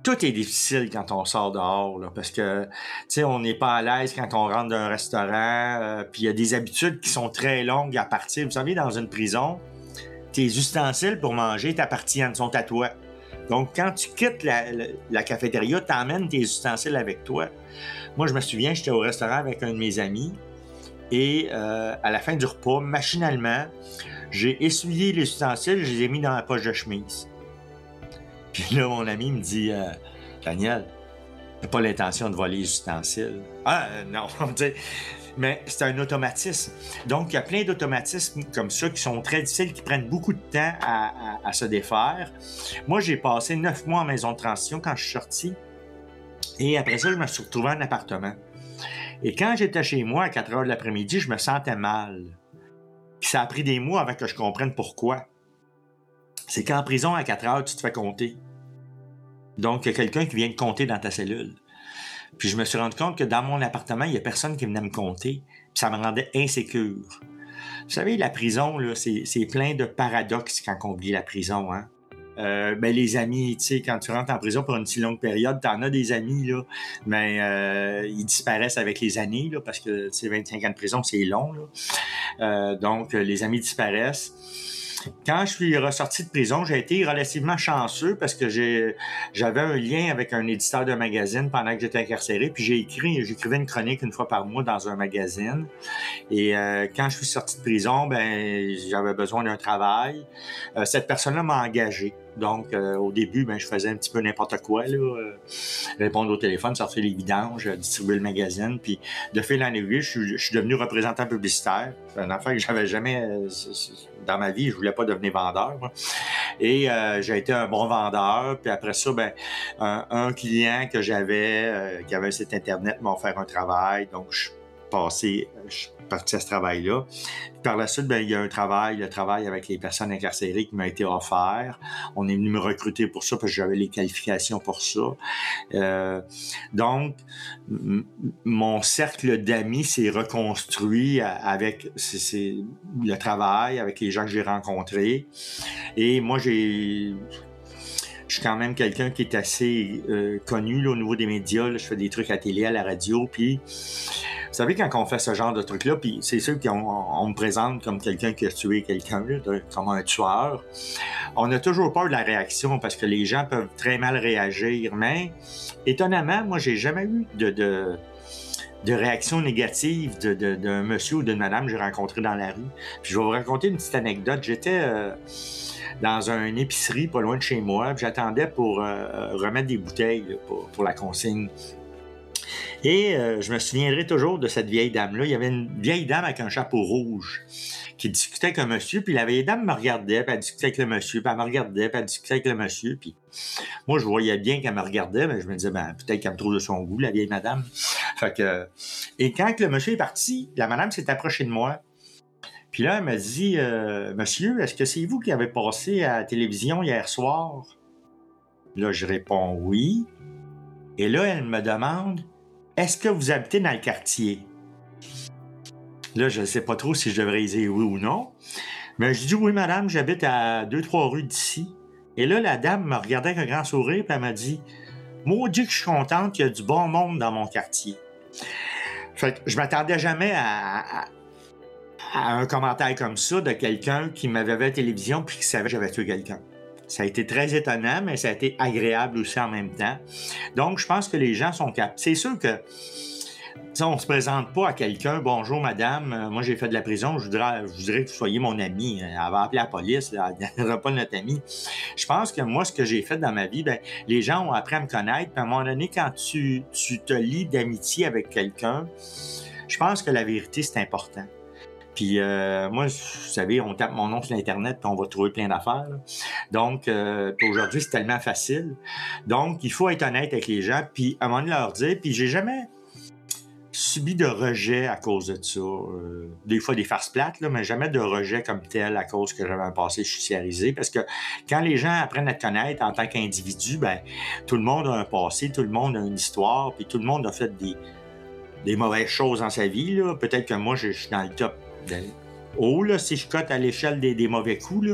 tout est difficile quand on sort dehors, parce que, tu sais, on n'est pas à l'aise quand on rentre d'un restaurant, euh, puis il y a des habitudes qui sont très longues à partir. Vous savez, dans une prison, tes ustensiles pour manger t'appartiennent, sont à toi. Donc, quand tu quittes la, cafétéria, t'emmènes tes ustensiles avec toi. Moi, je me souviens, j'étais au restaurant avec un de mes amis, et euh, à la fin du repas, machinalement, j'ai essuyé les ustensiles, je les ai mis dans la poche de chemise. Puis là, mon ami me dit euh, Daniel, t'as pas l'intention de voler les ustensiles. Ah, euh, non, mais c'est un automatisme. Donc, il y a plein d'automatismes comme ça qui sont très difficiles, qui prennent beaucoup de temps à, se défaire. Moi, j'ai passé neuf mois en maison de transition quand je suis sorti. Et après ça, je me suis retrouvé en appartement. Et quand j'étais chez moi à 4 heures de l'après-midi, je me sentais mal. Ça a pris des mois avant que je comprenne pourquoi. C'est qu'en prison, à 4 heures, tu te fais compter. Donc, il y a quelqu'un qui vient te compter dans ta cellule. Puis je me suis rendu compte que dans mon appartement, il n'y a personne qui venait me compter. Puis ça me rendait insécure. Vous savez, la prison, c'est, plein de paradoxes quand on vit la prison. Hein? Euh, ben, les amis, tu sais, quand tu rentres en prison pour une si longue période, t'en as des amis, là, mais euh, ils disparaissent avec les années, là, parce que, tu sais, 25 ans de prison, c'est long, là. Euh, donc, les amis disparaissent. Quand je suis ressorti de prison, j'ai été relativement chanceux parce que j'avais un lien avec un éditeur de magazine pendant que j'étais incarcéré, puis j'ai écrit, j'écrivais une chronique une fois par mois dans un magazine. Et euh, quand je suis sorti de prison, ben j'avais besoin d'un travail. Euh, cette personne-là m'a engagé. Donc, euh, au début, ben, je faisais un petit peu n'importe quoi, répondre au téléphone, sortir les vidanges, distribuer le magazine. Puis, de fil en aiguille, je suis, je suis devenu représentant publicitaire. C'est une affaire que j'avais jamais dans ma vie. Je voulais pas devenir vendeur. Moi. Et euh, j'ai été un bon vendeur. Puis après ça, ben, un, client que j'avais, euh, qui avait un site Internet, m'a offert un travail. Donc, je passé, je suis parti à ce travail-là. Par la suite, ben, il y a un travail, le travail avec les personnes incarcérées qui m'a été offert. On est venu me recruter pour ça parce que j'avais les qualifications pour ça. Euh, donc, mon cercle d'amis s'est reconstruit avec c est, c est le travail, avec les gens que j'ai rencontrés. Et moi, j'ai je suis quand même quelqu'un qui est assez euh, connu au niveau des médias. Je fais des trucs à télé, à la radio. Puis, vous savez, quand on fait ce genre de trucs-là, puis c'est sûr qu'on on me présente comme quelqu'un qui a tué quelqu'un, comme un tueur, on a toujours peur de la réaction parce que les gens peuvent très mal réagir. Mais, étonnamment, moi, j'ai jamais eu de de réaction négative d'un de, de, monsieur ou d'une madame que j'ai rencontré dans la rue. Puis je vais vous raconter une petite anecdote. J'étais euh, dans une épicerie pas loin de chez moi, j'attendais pour euh, remettre des bouteilles pour, la consigne. Et euh, je me souviendrai toujours de cette vieille dame-là. Il y avait une vieille dame avec un chapeau rouge qui discutait avec un monsieur, puis la vieille dame me regardait, puis elle discutait avec le monsieur, puis elle me regardait, puis elle discutait avec le monsieur, puis moi, je voyais bien qu'elle me regardait, mais je me disais, ben, peut-être qu'elle me trouve de son goût, la vieille madame. Fait que... Et quand le monsieur est parti, la madame s'est approchée de moi, puis là, elle m'a dit, euh, monsieur, est-ce que c'est vous qui avez passé à la télévision hier soir? Là, je réponds oui. Et là, elle me demande, est-ce que vous habitez dans le quartier? Là, je ne sais pas trop si je devrais dire oui ou non. Mais je dis oui, madame, j'habite à deux, trois rues d'ici. Et là, la dame me regardait avec un grand sourire, puis elle m'a dit Maudit que je suis contente qu'il y a du bon monde dans mon quartier. Fait que je m'attendais jamais à, un commentaire comme ça de quelqu'un qui m'avait vu à la télévision puis qui savait que j'avais tué quelqu'un. Ça a été très étonnant, mais ça a été agréable aussi en même temps. Donc, je pense que les gens sont capables. C'est sûr que T'sais, on se présente pas à quelqu'un, bonjour madame, euh, moi j'ai fait de la prison, je voudrais, je voudrais que vous soyez mon ami. Elle va appeler la police, elle ne pas notre ami. Je pense que moi, ce que j'ai fait dans ma vie, ben, les gens ont appris à me connaître. Puis à un moment donné, quand tu, tu te lis d'amitié avec quelqu'un, je pense que la vérité, c'est important. Puis euh, moi, vous savez, on tape mon nom sur Internet puis on va trouver plein d'affaires. Donc, euh, aujourd'hui, c'est tellement facile. Donc, il faut être honnête avec les gens, puis à un moment donné, leur dire, puis j'ai jamais subi de rejet à cause de ça. Euh, des fois des farces plates, là, mais jamais de rejet comme tel à cause que j'avais un passé judiciarisé. Parce que quand les gens apprennent à te connaître en tant qu'individu, ben tout le monde a un passé, tout le monde a une histoire, puis tout le monde a fait des, mauvaises choses dans sa vie. Peut-être que moi, je, suis dans le top haut, si je cote à l'échelle des, mauvais coups.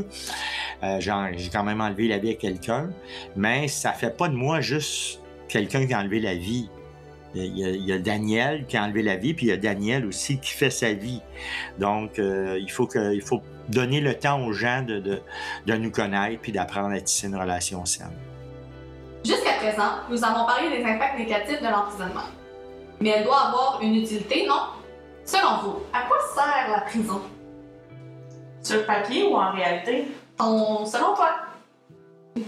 Euh, j'ai quand même enlevé la vie à quelqu'un, mais ça fait pas de moi juste quelqu'un qui a enlevé la vie. Il y, a, il y, a, Daniel qui a enlevé la vie, puis il y a Daniel aussi qui fait sa vie. Donc, euh, il, faut que, il faut donner le temps aux gens de, de, de nous connaître, puis d'apprendre à tisser une relation saine. Jusqu'à présent, nous avons parlé des impacts négatifs de l'emprisonnement. Mais elle doit avoir une utilité, non? Selon vous, à quoi sert la prison? Sur papier ou en réalité? Selon toi?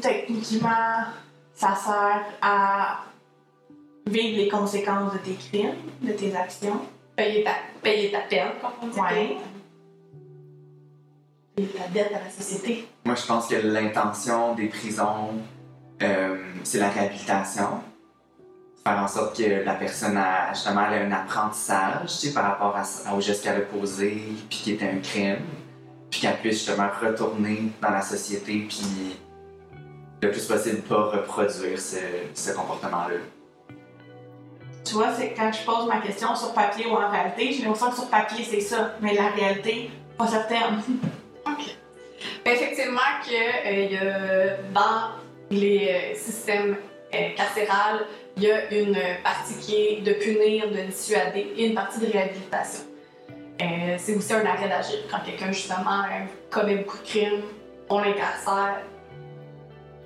Techniquement, ça sert à vivre les conséquences de tes crimes, de tes actions. Payer ta, payer ta peine, comme on dit. Ouais. Payer ta dette à la société. Moi, je pense que l'intention des prisons, euh, c'est la réhabilitation. Faire en sorte que la personne a justement elle a un apprentissage tu sais, par rapport à, au geste qu'elle a posé, puis qui était un crime, puis qu'elle puisse justement retourner dans la société, puis le plus possible pas reproduire ce, ce comportement-là. Tu vois, c'est quand je pose ma question sur papier ou en réalité, j'ai l'impression que sur papier c'est ça, mais la réalité, pas certaine. OK. Ben, effectivement, qu'il euh, dans les euh, systèmes euh, carcérales, il y a une partie qui est de punir, de dissuader et une partie de réhabilitation. C'est aussi un arrêt d'agir. Quand quelqu'un, justement, commet beaucoup de crimes, on l'incarcère,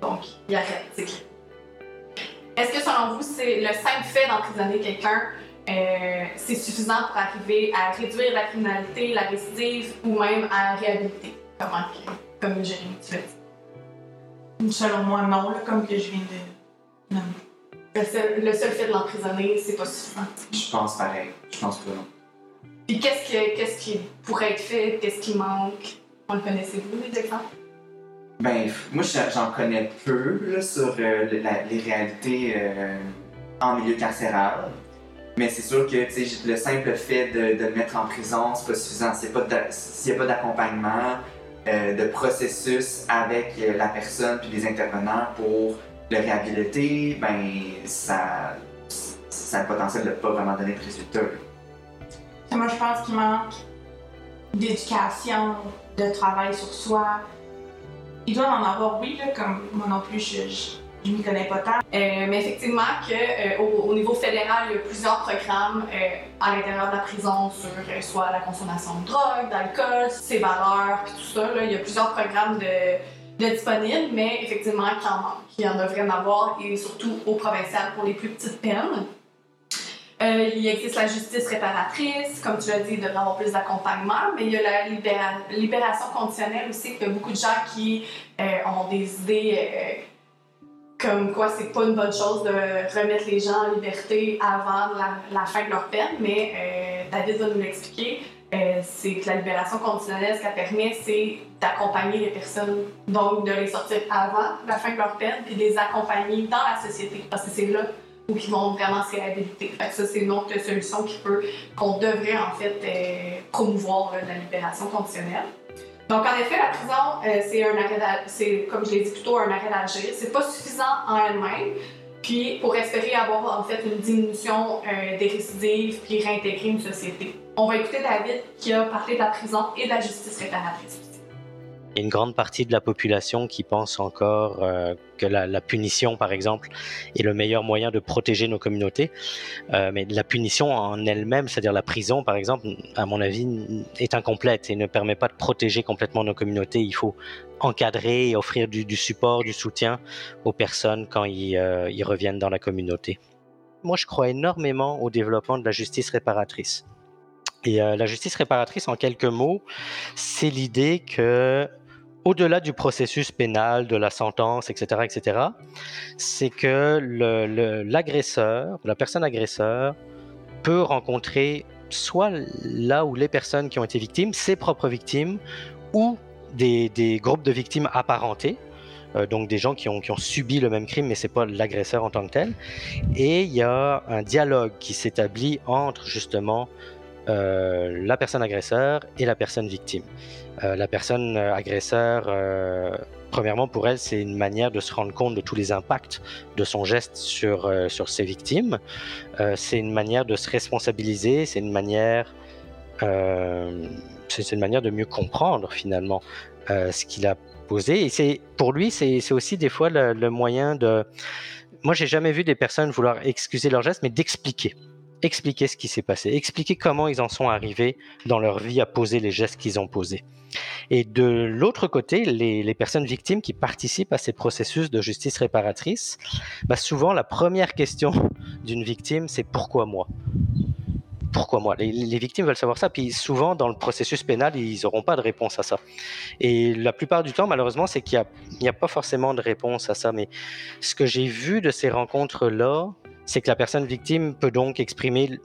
donc il arrête ses crimes. Est-ce que, selon vous, c'est le simple fait d'emprisonner quelqu'un, euh, c'est suffisant pour arriver à réduire la criminalité, la récidive ou même à réhabiliter, comment, comme Jérémy, tu l'as dit? Selon moi, non, là, comme que je viens de nommer. Le seul, le seul fait de l'emprisonner, c'est pas suffisant. Je pense pareil. Je pense que non. Puis qu'est-ce, que, qu'est-ce qui pourrait être fait? Qu'est-ce qui manque? On le connaissez-vous, les exemples? Ben, moi, j'en connais peu sur euh, les réalités euh, en milieu carcéral. Mais c'est sûr que le simple fait de, de, le mettre en prison, c'est pas suffisant. S'il n'y a pas d'accompagnement, euh, de processus avec la personne puis les intervenants pour le réhabiliter, ben, ça, ça a le potentiel de ne pas vraiment donner de résultats. Moi, je pense qu'il manque d'éducation, de travail sur soi. Il doit en avoir, oui, là, comme moi non plus, je, je, je m'y connais pas tant. Euh, mais effectivement, que, euh, au, au, niveau fédéral, il y a plusieurs programmes euh, à l'intérieur de la prison sur soit la consommation de drogue, d'alcool, ses valeurs, puis tout ça. Là. Il y a plusieurs programmes de, de disponibles, mais effectivement, qu'il en y en devrait en avoir, et surtout au provincial pour les plus petites peines. Euh, il existe la justice réparatrice, comme tu l'as dit, il devrait avoir plus d'accompagnement, mais il y a la libéra libération conditionnelle aussi, qu'il y a beaucoup de gens qui euh, ont des idées euh, comme quoi c'est pas une bonne chose de remettre les gens en liberté avant la, la fin de leur peine, mais David va nous l'expliquer. c'est que la libération conditionnelle, ce qu'elle permet, c'est d'accompagner les personnes, donc de les sortir avant la fin de leur peine, puis de les accompagner dans la société, parce que c'est là ou qui vont vraiment se réhabiliter. Ça, c'est une autre solution qu'on devrait en fait euh, promouvoir la libération conditionnelle. Donc, en effet, la prison, euh, c'est un arrêt comme je l'ai dit plutôt un arrêt d'agir. C'est pas suffisant en elle-même. Puis, pour espérer avoir en fait une diminution euh, des récidives puis réintégrer une société. On va écouter David qui a parlé de la prison et de la justice réparatrice. Y a une grande partie de la population qui pense encore euh, que la, punition, par exemple, est le meilleur moyen de protéger nos communautés. Euh, mais la punition en elle-même, c'est-à-dire la prison, par exemple, à mon avis, est incomplète et ne permet pas de protéger complètement nos communautés. Il faut encadrer et offrir du, support, du soutien aux personnes quand ils, euh, ils reviennent dans la communauté. Moi, je crois énormément au développement de la justice réparatrice. Et la justice réparatrice, en quelques mots, c'est l'idée que au-delà du processus pénal, de la sentence, etc., etc., c'est que l'agresseur, la personne agresseur, peut rencontrer soit là où les personnes qui ont été victimes, ses propres victimes, ou des, des groupes de victimes apparentés, euh, donc des gens qui ont, qui ont, subi le même crime, mais c'est pas l'agresseur en tant que tel. Et il y a un dialogue qui s'établit entre justement euh, la personne agresseur et la personne victime. Euh, la personne agresseur, euh, premièrement pour elle, c'est une manière de se rendre compte de tous les impacts de son geste sur, sur ses victimes. c'est une manière de se responsabiliser, c'est une manière c'est une manière de mieux comprendre finalement ce qu'il a posé. Et c'est pour lui, c'est aussi des fois le, le moyen de. Moi, j'ai jamais vu des personnes vouloir excuser leurs gestes, mais d'expliquer expliquer ce qui s'est passé, expliquer comment ils en sont arrivés dans leur vie à poser les gestes qu'ils ont posés. Et de l'autre côté, les, personnes victimes qui participent à ces processus de justice réparatrice, bah souvent la première question d'une victime, c'est pourquoi moi? Pourquoi moi? Les, victimes veulent savoir ça, puis souvent dans le processus pénal, ils n'auront pas de réponse à ça. Et la plupart du temps, malheureusement, c'est qu'il n'y a, a, pas forcément de réponse à ça. Mais ce que j'ai vu de ces rencontres-là, c'est que la personne victime peut donc exprimer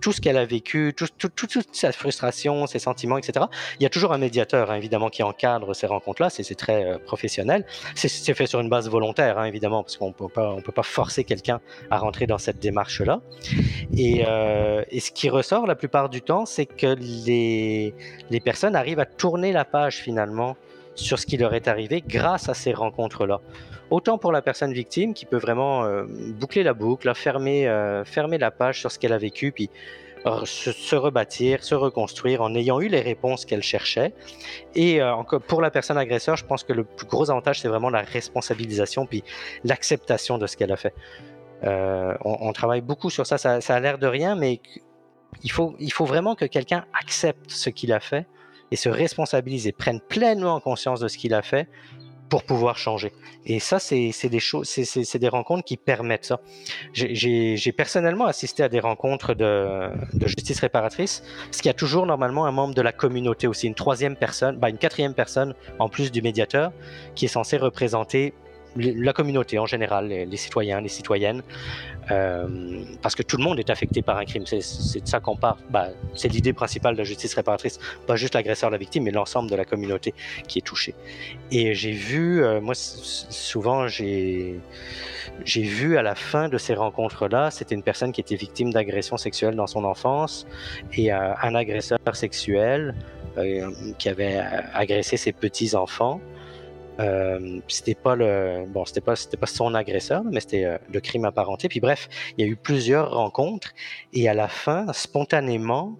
tout ce qu'elle a vécu, toute sa frustration, ses sentiments, etc. Il y a toujours un médiateur, hein, évidemment, qui encadre ces rencontres-là. C'est très euh, professionnel. C'est fait sur une base volontaire, hein, évidemment, parce qu'on ne peut pas forcer quelqu'un à rentrer dans cette démarche-là. Et, euh, ce qui ressort la plupart du temps, c'est que les personnes arrivent à tourner la page, finalement, sur ce qui leur est arrivé grâce à ces rencontres-là. Autant pour la personne victime qui peut vraiment euh, boucler la boucle, fermer, euh, fermer la page sur ce qu'elle a vécu, puis se, rebâtir, se reconstruire en ayant eu les réponses qu'elle cherchait. Et euh, pour la personne agresseur, je pense que le plus gros avantage, c'est vraiment la responsabilisation, puis l'acceptation de ce qu'elle a fait. On, travaille beaucoup sur ça, ça, ça a l'air de rien, mais il faut, il faut vraiment que quelqu'un accepte ce qu'il a fait et se responsabilise et prenne pleinement conscience de ce qu'il a fait pour pouvoir changer. Et ça, c'est des choses, c'est des rencontres qui permettent ça. J'ai personnellement assisté à des rencontres de, justice réparatrice, parce qu'il y a toujours normalement un membre de la communauté aussi, une troisième personne, bah une quatrième personne en plus du médiateur, qui est censé représenter la communauté en général, les, citoyens, les citoyennes, euh, parce que tout le monde est affecté par un crime. C'est de ça qu'on parle. Bah, c'est l'idée principale de la justice réparatrice, pas juste l'agresseur, la victime, mais l'ensemble de la communauté qui est touchée. Et j'ai vu, euh, moi souvent j'ai vu à la fin de ces rencontres-là, c'était une personne qui était victime d'agression sexuelle dans son enfance et euh, un agresseur sexuel qui avait agressé ses petits enfants. Euh, c'était pas le bon, c'était pas c'était pas son agresseur, mais c'était euh, le crime apparenté. Puis bref, il y a eu plusieurs rencontres et à la fin, spontanément,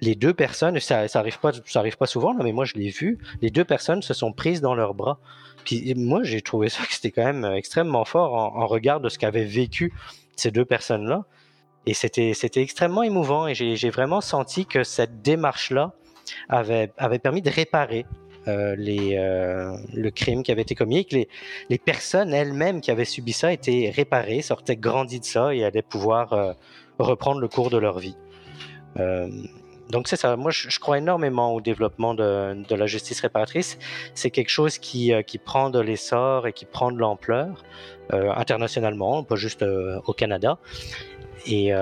les deux personnes, ça, ça arrive pas, ça arrive pas souvent, mais moi je l'ai vu, les deux personnes se sont prises dans leurs bras. Puis moi j'ai trouvé ça que c'était quand même extrêmement fort en, regard de ce qu'avaient vécu ces deux personnes-là. Et c'était c'était extrêmement émouvant et j'ai vraiment senti que cette démarche-là avait avait permis de réparer euh, euh, le crime qui avait été commis et que les, personnes elles-mêmes qui avaient subi ça étaient réparées, sortaient grandies de ça et allaient pouvoir euh, reprendre le cours de leur vie. donc c'est ça, moi je, crois énormément au développement de, de la justice réparatrice. C'est quelque chose qui, qui prend de l'essor et qui prend de l'ampleur internationalement, pas juste au Canada. Et,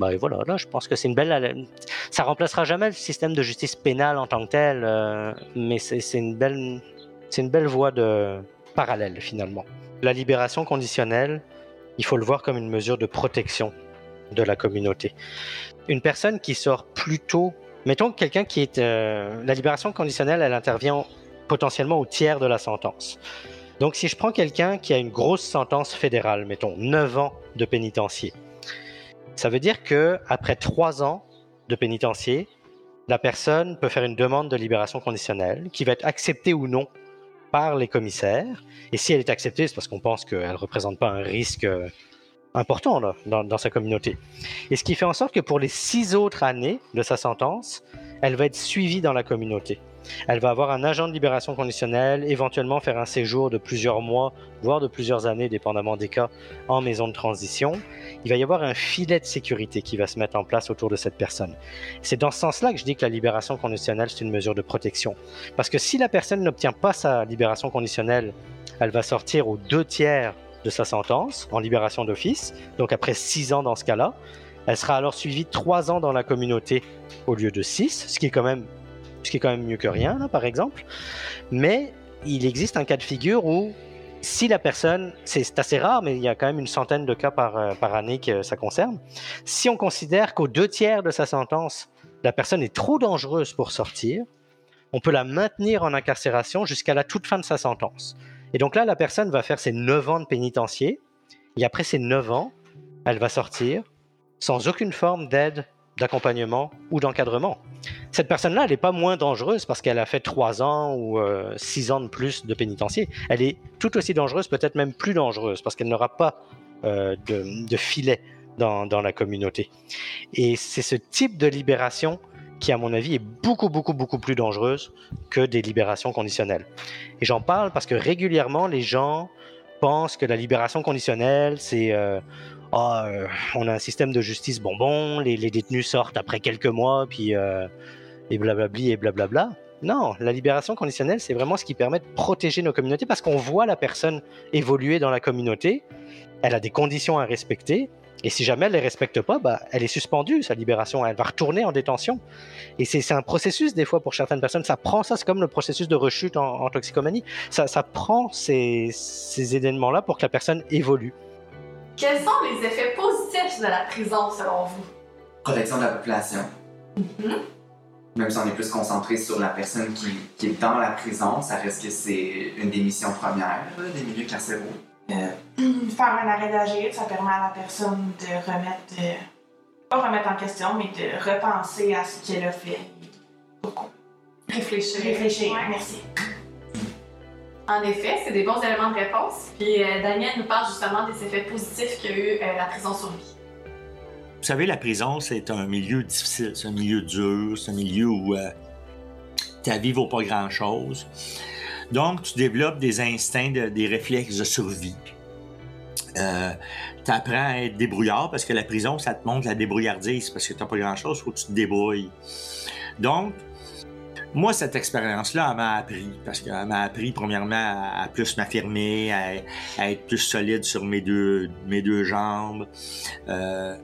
bah, voilà, là, je pense que c'est une belle. Ça remplacera jamais le système de justice pénale en tant que tel, euh, mais c'est une belle, c'est une belle voie de parallèle finalement. La libération conditionnelle, il faut le voir comme une mesure de protection de la communauté. Une personne qui sort plus tôt, mettons quelqu'un qui est, euh, la libération conditionnelle, elle intervient potentiellement au tiers de la sentence. Donc si je prends quelqu'un qui a une grosse sentence fédérale, mettons 9 ans de pénitencier, ça veut dire que après trois ans de pénitencier, la personne peut faire une demande de libération conditionnelle qui va être acceptée ou non par les commissaires. Et si elle est acceptée, c'est parce qu'on pense qu'elle ne représente pas un risque euh, important dans, dans, sa communauté. Et ce qui fait en sorte que pour les six autres années de sa sentence, elle va être suivie dans la communauté. Elle va avoir un agent de libération conditionnelle, éventuellement faire un séjour de plusieurs mois, voire de plusieurs années, dépendamment des cas, en maison de transition. Il va y avoir un filet de sécurité qui va se mettre en place autour de cette personne. C'est dans ce sens-là que je dis que la libération conditionnelle, c'est une mesure de protection. Parce que si la personne n'obtient pas sa libération conditionnelle, elle va sortir aux deux tiers de sa sentence en libération d'office, donc après six ans dans ce cas-là. Elle sera alors suivie trois ans dans la communauté au lieu de six, ce qui est quand même ce qui est quand même mieux que rien, par exemple. Mais il existe un cas de figure où, si la personne, c'est assez rare, mais il y a quand même une centaine de cas par, euh, par année que ça concerne, si on considère qu'aux deux tiers de sa sentence, la personne est trop dangereuse pour sortir, on peut la maintenir en incarcération jusqu'à la toute fin de sa sentence. Et donc là, la personne va faire ses 9 ans de pénitencier, et après ces 9 ans, elle va sortir sans aucune forme d'aide, d'accompagnement ou d'encadrement. cette personne-là, elle n'est pas moins dangereuse parce qu'elle a fait trois ans ou euh, six ans de plus de pénitencier. Elle est tout aussi dangereuse, peut-être même plus dangereuse, parce qu'elle n'aura pas euh, de, filet dans, dans, la communauté. Et c'est ce type de libération qui, à mon avis, est beaucoup, beaucoup, beaucoup plus dangereuse que des libérations conditionnelles. Et j'en parle parce que régulièrement, les gens pensent que la libération conditionnelle, c'est euh, ah, euh, on a un système de justice bonbon, les, les détenus sortent après quelques mois, puis euh, et blablabli et blablabla. Non, la libération conditionnelle, c'est vraiment ce qui permet de protéger nos communautés parce qu'on voit la personne évoluer dans la communauté, elle a des conditions à respecter, et si jamais elle ne les respecte pas, bah, elle est suspendue, sa libération, elle va retourner en détention. Et c'est un processus, des fois, pour certaines personnes, ça prend ça, c'est comme le processus de rechute en, toxicomanie, ça, prend ces événements-là pour que la personne évolue. Quels sont les effets positifs de la prison, selon vous? Protection de la population. Mm-hmm. Même si on est plus concentré sur la personne qui, qui, est dans la prison, ça reste que c'est une des missions premières des milieux carcéraux. Euh, faire un arrêt d'agir, ça permet à la personne de remettre, pas remettre en question, mais de repenser à ce qu'elle a fait. Réfléchir. Réfléchir, merci. En effet, c'est des bons éléments de réponse. Puis euh, Daniel nous parle justement des effets positifs qu'a eu euh, la prison sur lui. Vous savez, la prison, c'est un milieu difficile, c'est un milieu dur, c'est un milieu où ta vie vaut pas grand-chose. Donc, tu développes des instincts, des réflexes de survie. Euh, tu apprends à être débrouillard parce que la prison, ça te montre la débrouillardise parce que tu n'as pas grand-chose, il faut que tu te débrouilles. Donc, moi, cette expérience-là, m'a appris, parce qu'elle m'a appris, premièrement, à, plus m'affirmer, à, être plus solide sur mes deux, mes deux jambes. Euh,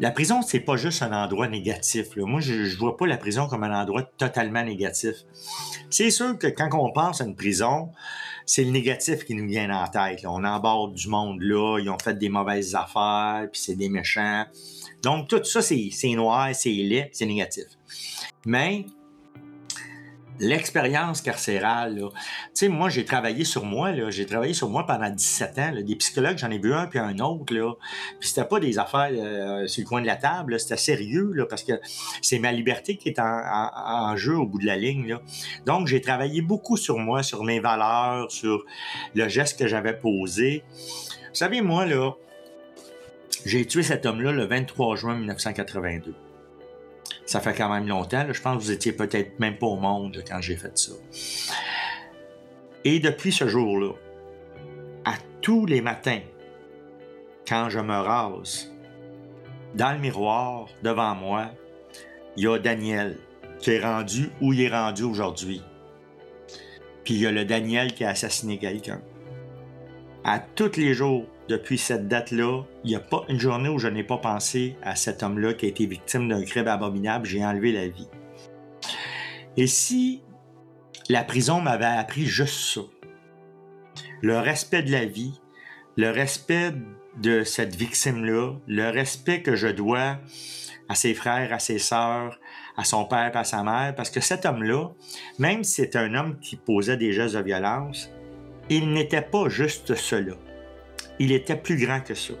la prison, c'est pas juste un endroit négatif. Moi, je, je vois pas la prison comme un endroit totalement négatif. C'est sûr que quand on pense à une prison, c'est le négatif qui nous vient en tête. On embarque du monde là, ils ont fait des mauvaises affaires, puis c'est des méchants. Donc, tout ça, c'est noir, c'est laid, c'est négatif. Mais l'expérience carcérale, tu sais, moi, j'ai travaillé sur moi, j'ai travaillé sur moi pendant 17 ans, des psychologues, j'en ai vu un puis un autre, puis c'était pas des affaires euh, sur le coin de la table, c'était sérieux, parce que c'est ma liberté qui est en, jeu au bout de la ligne. Donc, j'ai travaillé beaucoup sur moi, sur mes valeurs, sur le geste que j'avais posé. Vous savez, moi, j'ai tué cet homme-là le 23 juin 1982. Ça fait quand même longtemps. Je pense que vous étiez peut-être même pas au monde quand j'ai fait ça. Et depuis ce jour-là, à tous les matins, quand je me rase, dans le miroir, devant moi, il y a Daniel qui est rendu où il est rendu aujourd'hui. Puis il y a le Daniel qui a assassiné quelqu'un. À tous les jours, depuis cette date-là, il n'y a pas une journée où je n'ai pas pensé à cet homme-là qui a été victime d'un crime abominable. J'ai enlevé la vie. Et si la prison m'avait appris juste ça, le respect de la vie, le respect de cette victime-là, le respect que je dois à ses frères, à ses sœurs, à son père, à sa mère, parce que cet homme-là, même si c'est un homme qui posait des gestes de violence, il n'était pas juste cela il était plus grand que ça.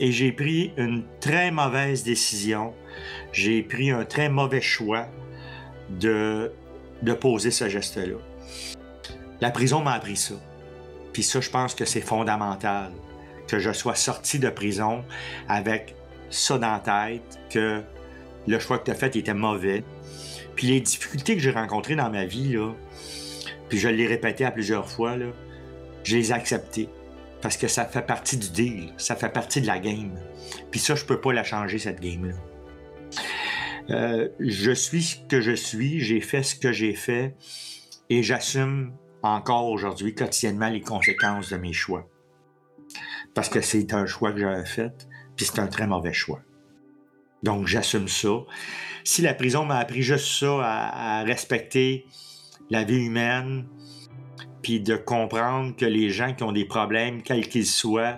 Et j'ai pris une très mauvaise décision. J'ai pris un très mauvais choix de, de poser ce geste-là. La prison m'a appris ça. Puis ça, je pense que c'est fondamental que je sois sorti de prison avec ça dans la tête, que le choix que tu as fait était mauvais. Puis les difficultés que j'ai rencontrées dans ma vie, puis je l'ai répété à plusieurs fois, là, je les ai acceptées parce que ça fait partie du deal, ça fait partie de la game. Puis ça, je peux pas la changer, cette game-là. Euh, je suis ce que je suis, j'ai fait ce que j'ai fait et j'assume encore aujourd'hui quotidiennement les conséquences de mes choix. Parce que c'est un choix que j'avais fait, puis c'est un très mauvais choix. Donc j'assume ça. Si la prison m'a appris juste ça, à respecter la vie humaine, puis de comprendre que les gens qui ont des problèmes, quels qu'ils soient,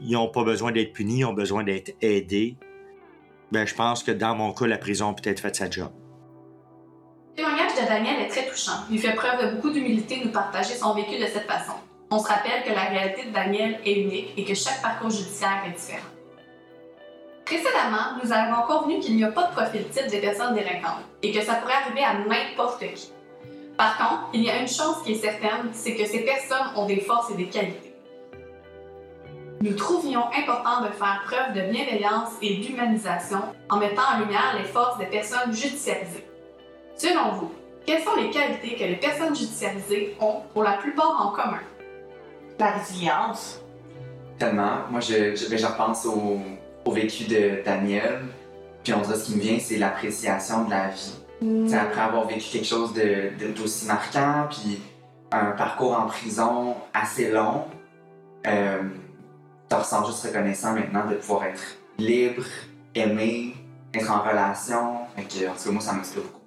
ils n'ont pas besoin d'être punis, ils ont besoin d'être aidés. Ben, je pense que dans mon cas, la prison a peut-être fait sa job. Le témoignage de Daniel est très touchant. Il fait preuve de beaucoup d'humilité de nous partager son vécu de cette façon. On se rappelle que la réalité de Daniel est unique et que chaque parcours judiciaire est différent. Précédemment, nous avons convenu qu'il n'y a pas de profil type des personnes délinquantes et que ça pourrait arriver à n'importe qui. Par contre, il y a une chose qui est certaine, c'est que ces personnes ont des forces et des qualités. Nous trouvions important de faire preuve de bienveillance et d'humanisation en mettant en lumière les forces des personnes judiciarisées. Selon vous, quelles sont les qualités que les personnes judiciarisées ont pour la plupart en commun? La résilience. Tellement. Moi, je, je, ben, je repense au, au vécu de Daniel. Puis on dirait ce qui me vient, c'est l'appréciation de la vie. C'est après avoir vécu quelque chose d'aussi marquant, puis un parcours en prison assez long, euh, tu ressens juste reconnaissant maintenant de pouvoir être libre, aimé, être en relation. En tout cas, moi, ça m'inspire beaucoup.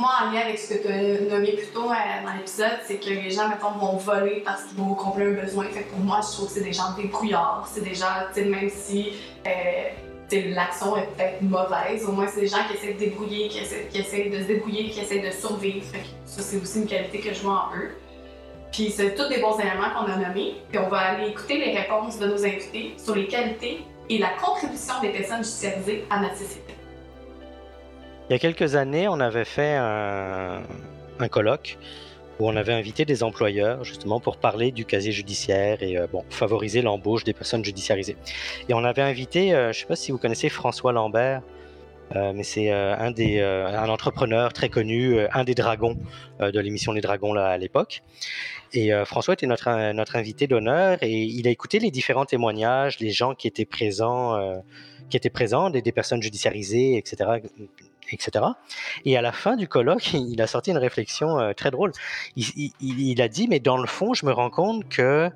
Moi, en lien avec ce que tu as nommé plus tôt euh, dans l'épisode, c'est que les gens, mettons, vont voler parce qu'ils vont combler un besoin. Fait que pour moi, je trouve que c'est des gens débrouillards. C'est des gens, même si euh, l'action est peut-être mauvaise, au moins, c'est des gens qui essaient de débrouiller, qui essaient, de se débrouiller, qui essaient de survivre. Ça, c'est aussi une qualité que je vois en eux. Puis c'est tous des bons éléments qu'on a nommés. Puis on va aller écouter les réponses de nos invités sur les qualités et la contribution des personnes judiciarisées à notre société. Il y a quelques années, on avait fait un colloque où on avait invité des employeurs justement pour parler du casier judiciaire et euh, bon, favoriser l'embauche des personnes judiciarisées. Et on avait invité, euh, je ne sais pas si vous connaissez François Lambert, euh, mais c'est un un entrepreneur très connu, un des dragons de l'émission Les Dragons là, à l'époque. Et François était notre notre invité d'honneur et il a écouté les différents témoignages, les gens qui étaient présents, qui étaient présents, des personnes judiciarisées, etc etc. Et à la fin du colloque, il a sorti une réflexion euh, très drôle. Il, a dit, mais dans le fond, je me rends compte que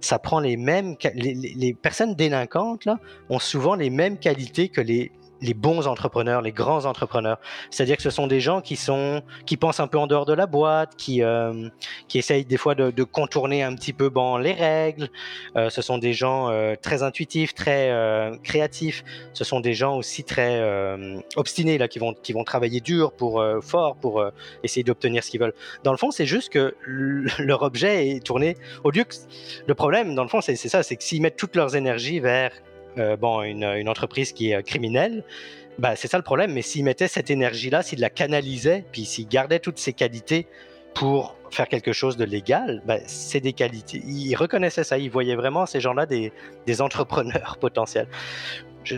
ça prend les mêmes... les- les personnes délinquantes là, ont souvent les mêmes qualités que les, les bons entrepreneurs, les grands entrepreneurs. C'est-à-dire que ce sont des gens qui sont qui pensent un peu en dehors de la boîte, qui euh, qui essayent des fois de, de contourner un petit peu bon les règles. Euh, ce sont des gens euh, très intuitifs, très euh, créatifs. Ce sont des gens aussi très euh, obstinés là, qui vont qui vont travailler dur pour euh, fort pour essayer d'obtenir ce qu'ils veulent. Dans le fond, c'est juste que leur objet est tourné au lieu que le problème, dans le fond, c'est ça, c'est que s'ils mettent toute leurs énergies vers bon, une, entreprise qui est euh, criminelle, bah, c'est ça le problème. Mais s'ils mettaient cette énergie-là, s'ils la canalisaient, puis s'ils gardaient toutes ces qualités pour faire quelque chose de légal, bah, c'est des qualités. Ils reconnaissaient ça, ils voyaient vraiment ces gens-là des, des entrepreneurs potentiels.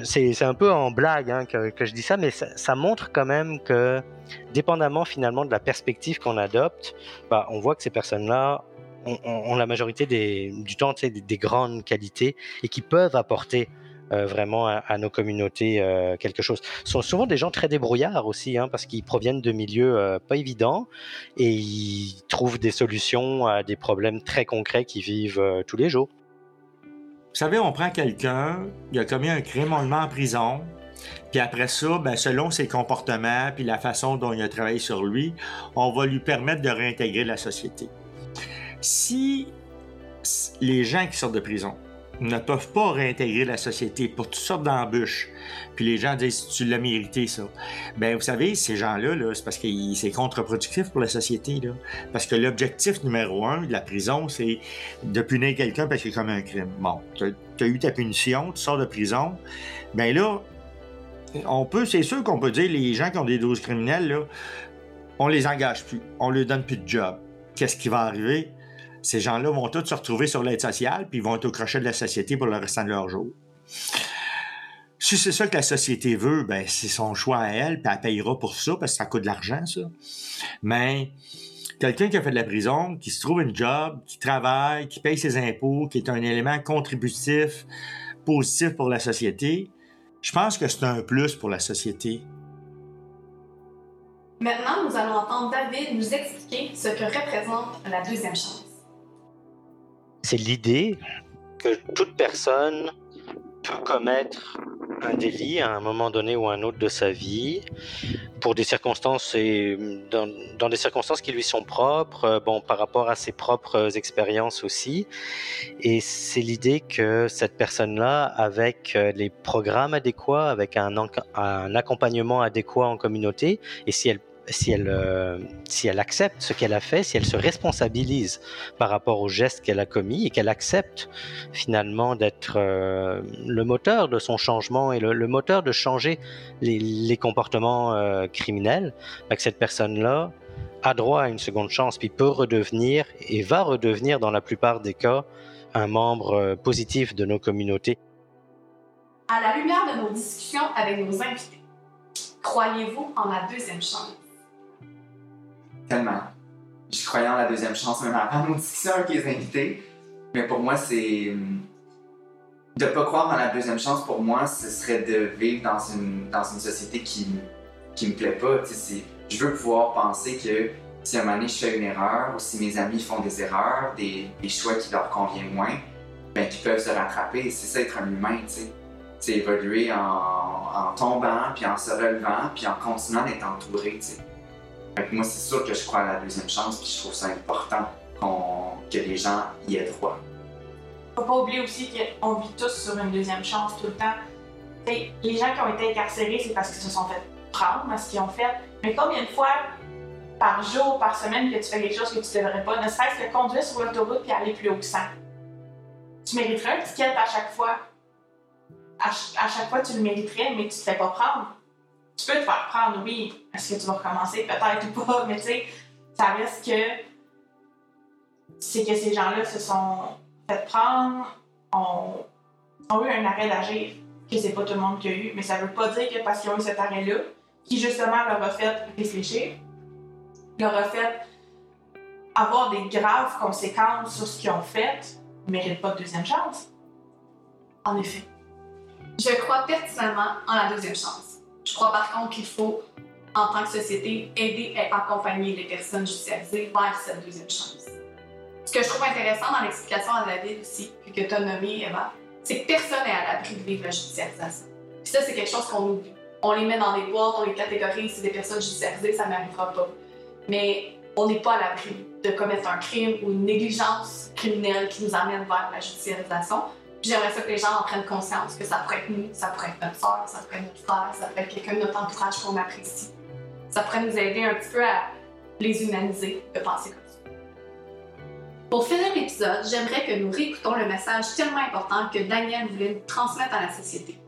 C'est un peu en blague hein, que, je dis ça, mais ça, montre quand même que, dépendamment finalement de la perspective qu'on adopte, bah, on voit que ces personnes-là ont, la majorité du temps des grandes qualités et qui peuvent apporter euh, vraiment à, nos communautés euh, quelque chose. Ce sont souvent des gens très débrouillards aussi, hein, parce qu'ils proviennent de milieux euh, pas évidents et ils trouvent des solutions à des problèmes très concrets qu'ils vivent tous les jours. Vous savez, on prend quelqu'un, il a commis un crime, on le met en prison, puis après ça, ben, selon ses comportements puis la façon dont il a travaillé sur lui, on va lui permettre de réintégrer la société. Si les gens qui sortent de prison ne peuvent pas réintégrer la société pour toutes sortes d'embûches, puis les gens disent tu l'as mérité ça. Ben vous savez, ces gens-là, là, c'est parce que c'est contre-productif pour la société. Parce que l'objectif numéro un de la prison, c'est de punir quelqu'un parce qu'il a commis un crime. Bon, tu as eu ta punition, tu sors de prison. Ben là, on peut, c'est sûr qu'on peut dire les gens qui ont des doses criminelles, là, on les engage plus, on leur donne plus de job. Qu'est-ce qui va arriver? Ces gens-là vont tous se retrouver sur l'aide sociale, puis ils vont être au crochet de la société pour le restant de leur jour. Si c'est ça que la société veut, ben c'est son choix à elle, puis elle payera pour ça, parce que ça coûte de l'argent, ça. Mais quelqu'un qui a fait de la prison, qui se trouve une job, qui travaille, qui paye ses impôts, qui est un élément contributif, positif pour la société, je pense que c'est un plus pour la société. Maintenant, nous allons entendre David nous expliquer ce que représente la deuxième chance. C'est l'idée que toute personne peut commettre un délit à un moment donné ou un autre de sa vie pour des circonstances et dans, dans des circonstances qui lui sont propres, euh, bon par rapport à ses propres expériences aussi. Et c'est l'idée que cette personne-là, avec euh, les programmes adéquats, avec un, un accompagnement adéquat en communauté, et si elle si elle, euh, si elle accepte ce qu'elle a fait, si elle se responsabilise par rapport au geste qu'elle a commis et qu'elle accepte finalement d'être euh, le moteur de son changement et le, moteur de changer les, comportements euh, criminels, bah, que cette personne-là a droit à une seconde chance, puis peut redevenir et va redevenir dans la plupart des cas un membre positif de nos communautés. À la lumière de nos discussions avec nos invités, croyez-vous en la deuxième chance? Tellement. Je croyais en la deuxième chance, même avant nos discussions avec les invités. Mais pour moi, c'est. De ne pas croire en la deuxième chance, pour moi, ce serait de vivre dans une, dans une société qui, qui me plaît pas. Je veux pouvoir penser que si à un moment donné je fais une erreur ou si mes amis font des erreurs, des, choix qui leur conviennent moins, ben, qu'ils peuvent se rattraper. C'est ça être un humain, tu sais. C'est évoluer en, tombant, puis en se relevant, puis en continuant d'être entouré, moi, c'est sûr que je crois à la deuxième chance, puis je trouve ça important que les gens y aient droit. Faut pas oublier aussi qu'on vit tous sur une deuxième chance tout le temps. les gens qui ont été incarcérés, c'est parce qu'ils se sont fait prendre à ce qu'ils ont fait. Mais combien de fois par jour, par semaine, que tu fais quelque chose que tu devrais pas, ne serait-ce que conduire sur l'autoroute et aller plus haut que ça? Tu mériterais un ticket à chaque fois. À, à chaque fois, tu le mériterais, mais tu te fais pas prendre tu peux te faire prendre, oui. Est-ce que tu vas recommencer? Peut-être ou pas, mais tu sais, ça reste que c'est que ces gens-là se sont fait prendre, ont, eu un arrêt d'agir, que c'est pas tout le monde qui a eu, mais ça veut pas dire que parce qu'ils ont eu cet arrêt-là, qui justement leur a fait réfléchir, leur a fait avoir des graves conséquences sur ce qu'ils ont fait, ne méritent pas de deuxième chance. En effet. Je crois pertinemment en la deuxième chance. Je crois par contre qu'il faut, en tant que société, aider et accompagner les personnes judiciarisées vers cette deuxième chance. Ce que je trouve intéressant dans l'explication à David aussi, puis que tu as nommé, Eva, c'est que personne n'est à l'abri de vivre la judiciarisation. Puis ça, c'est quelque chose qu'on oublie. On les met dans des boîtes, on les catégorise, c'est des personnes judiciarisées, ça n'arrivera pas. Mais on n'est pas à l'abri de commettre un crime ou une négligence criminelle qui nous amène vers la judiciarisation j'aimerais que les gens en prennent conscience que ça pourrait être nous, ça pourrait être notre soeur, ça pourrait être notre frère, ça pourrait être quelqu'un de notre entourage qu'on apprécie. Ça pourrait nous aider un petit peu à les humaniser, de penser comme ça. Pour finir l'épisode, j'aimerais que nous réécoutons le message tellement important que Daniel voulait nous transmettre à la société.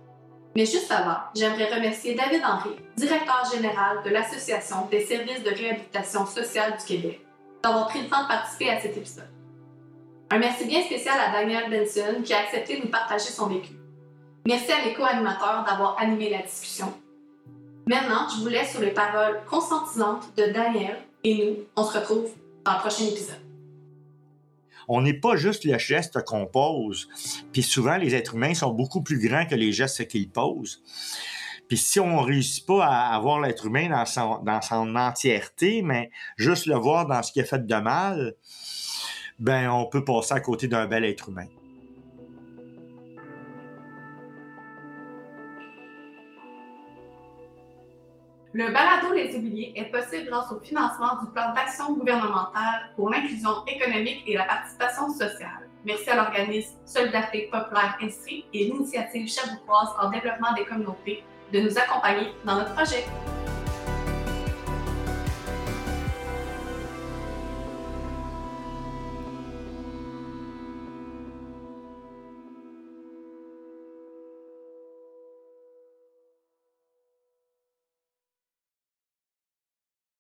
Mais juste avant, j'aimerais remercier David Henry, directeur général de l'Association des services de réhabilitation sociale du Québec, d'avoir pris le temps de participer à cet épisode. Un merci bien spécial à Daniel Benson qui a accepté de nous partager son vécu. Merci à mes co-animateurs d'avoir animé la discussion. Maintenant, je vous laisse sur les paroles consentisantes de Daniel et nous, on se retrouve dans le prochain épisode. On n'est pas juste le geste qu'on pose. Puis souvent, les êtres humains sont beaucoup plus grands que les gestes qu'ils posent. Puis si on ne réussit pas à avoir l'être humain dans son, dans son entièreté, mais juste le voir dans ce qui est fait de mal, ben on peut passer à côté d'un bel être humain. Le balado Les Oubliés est possible grâce au financement du plan d'action gouvernementale pour l'inclusion économique et la participation sociale. Merci à l'organisme Solidarité Populaire Instrie et l'initiative Cherbourgoise en développement des communautés de nous accompagner dans notre projet.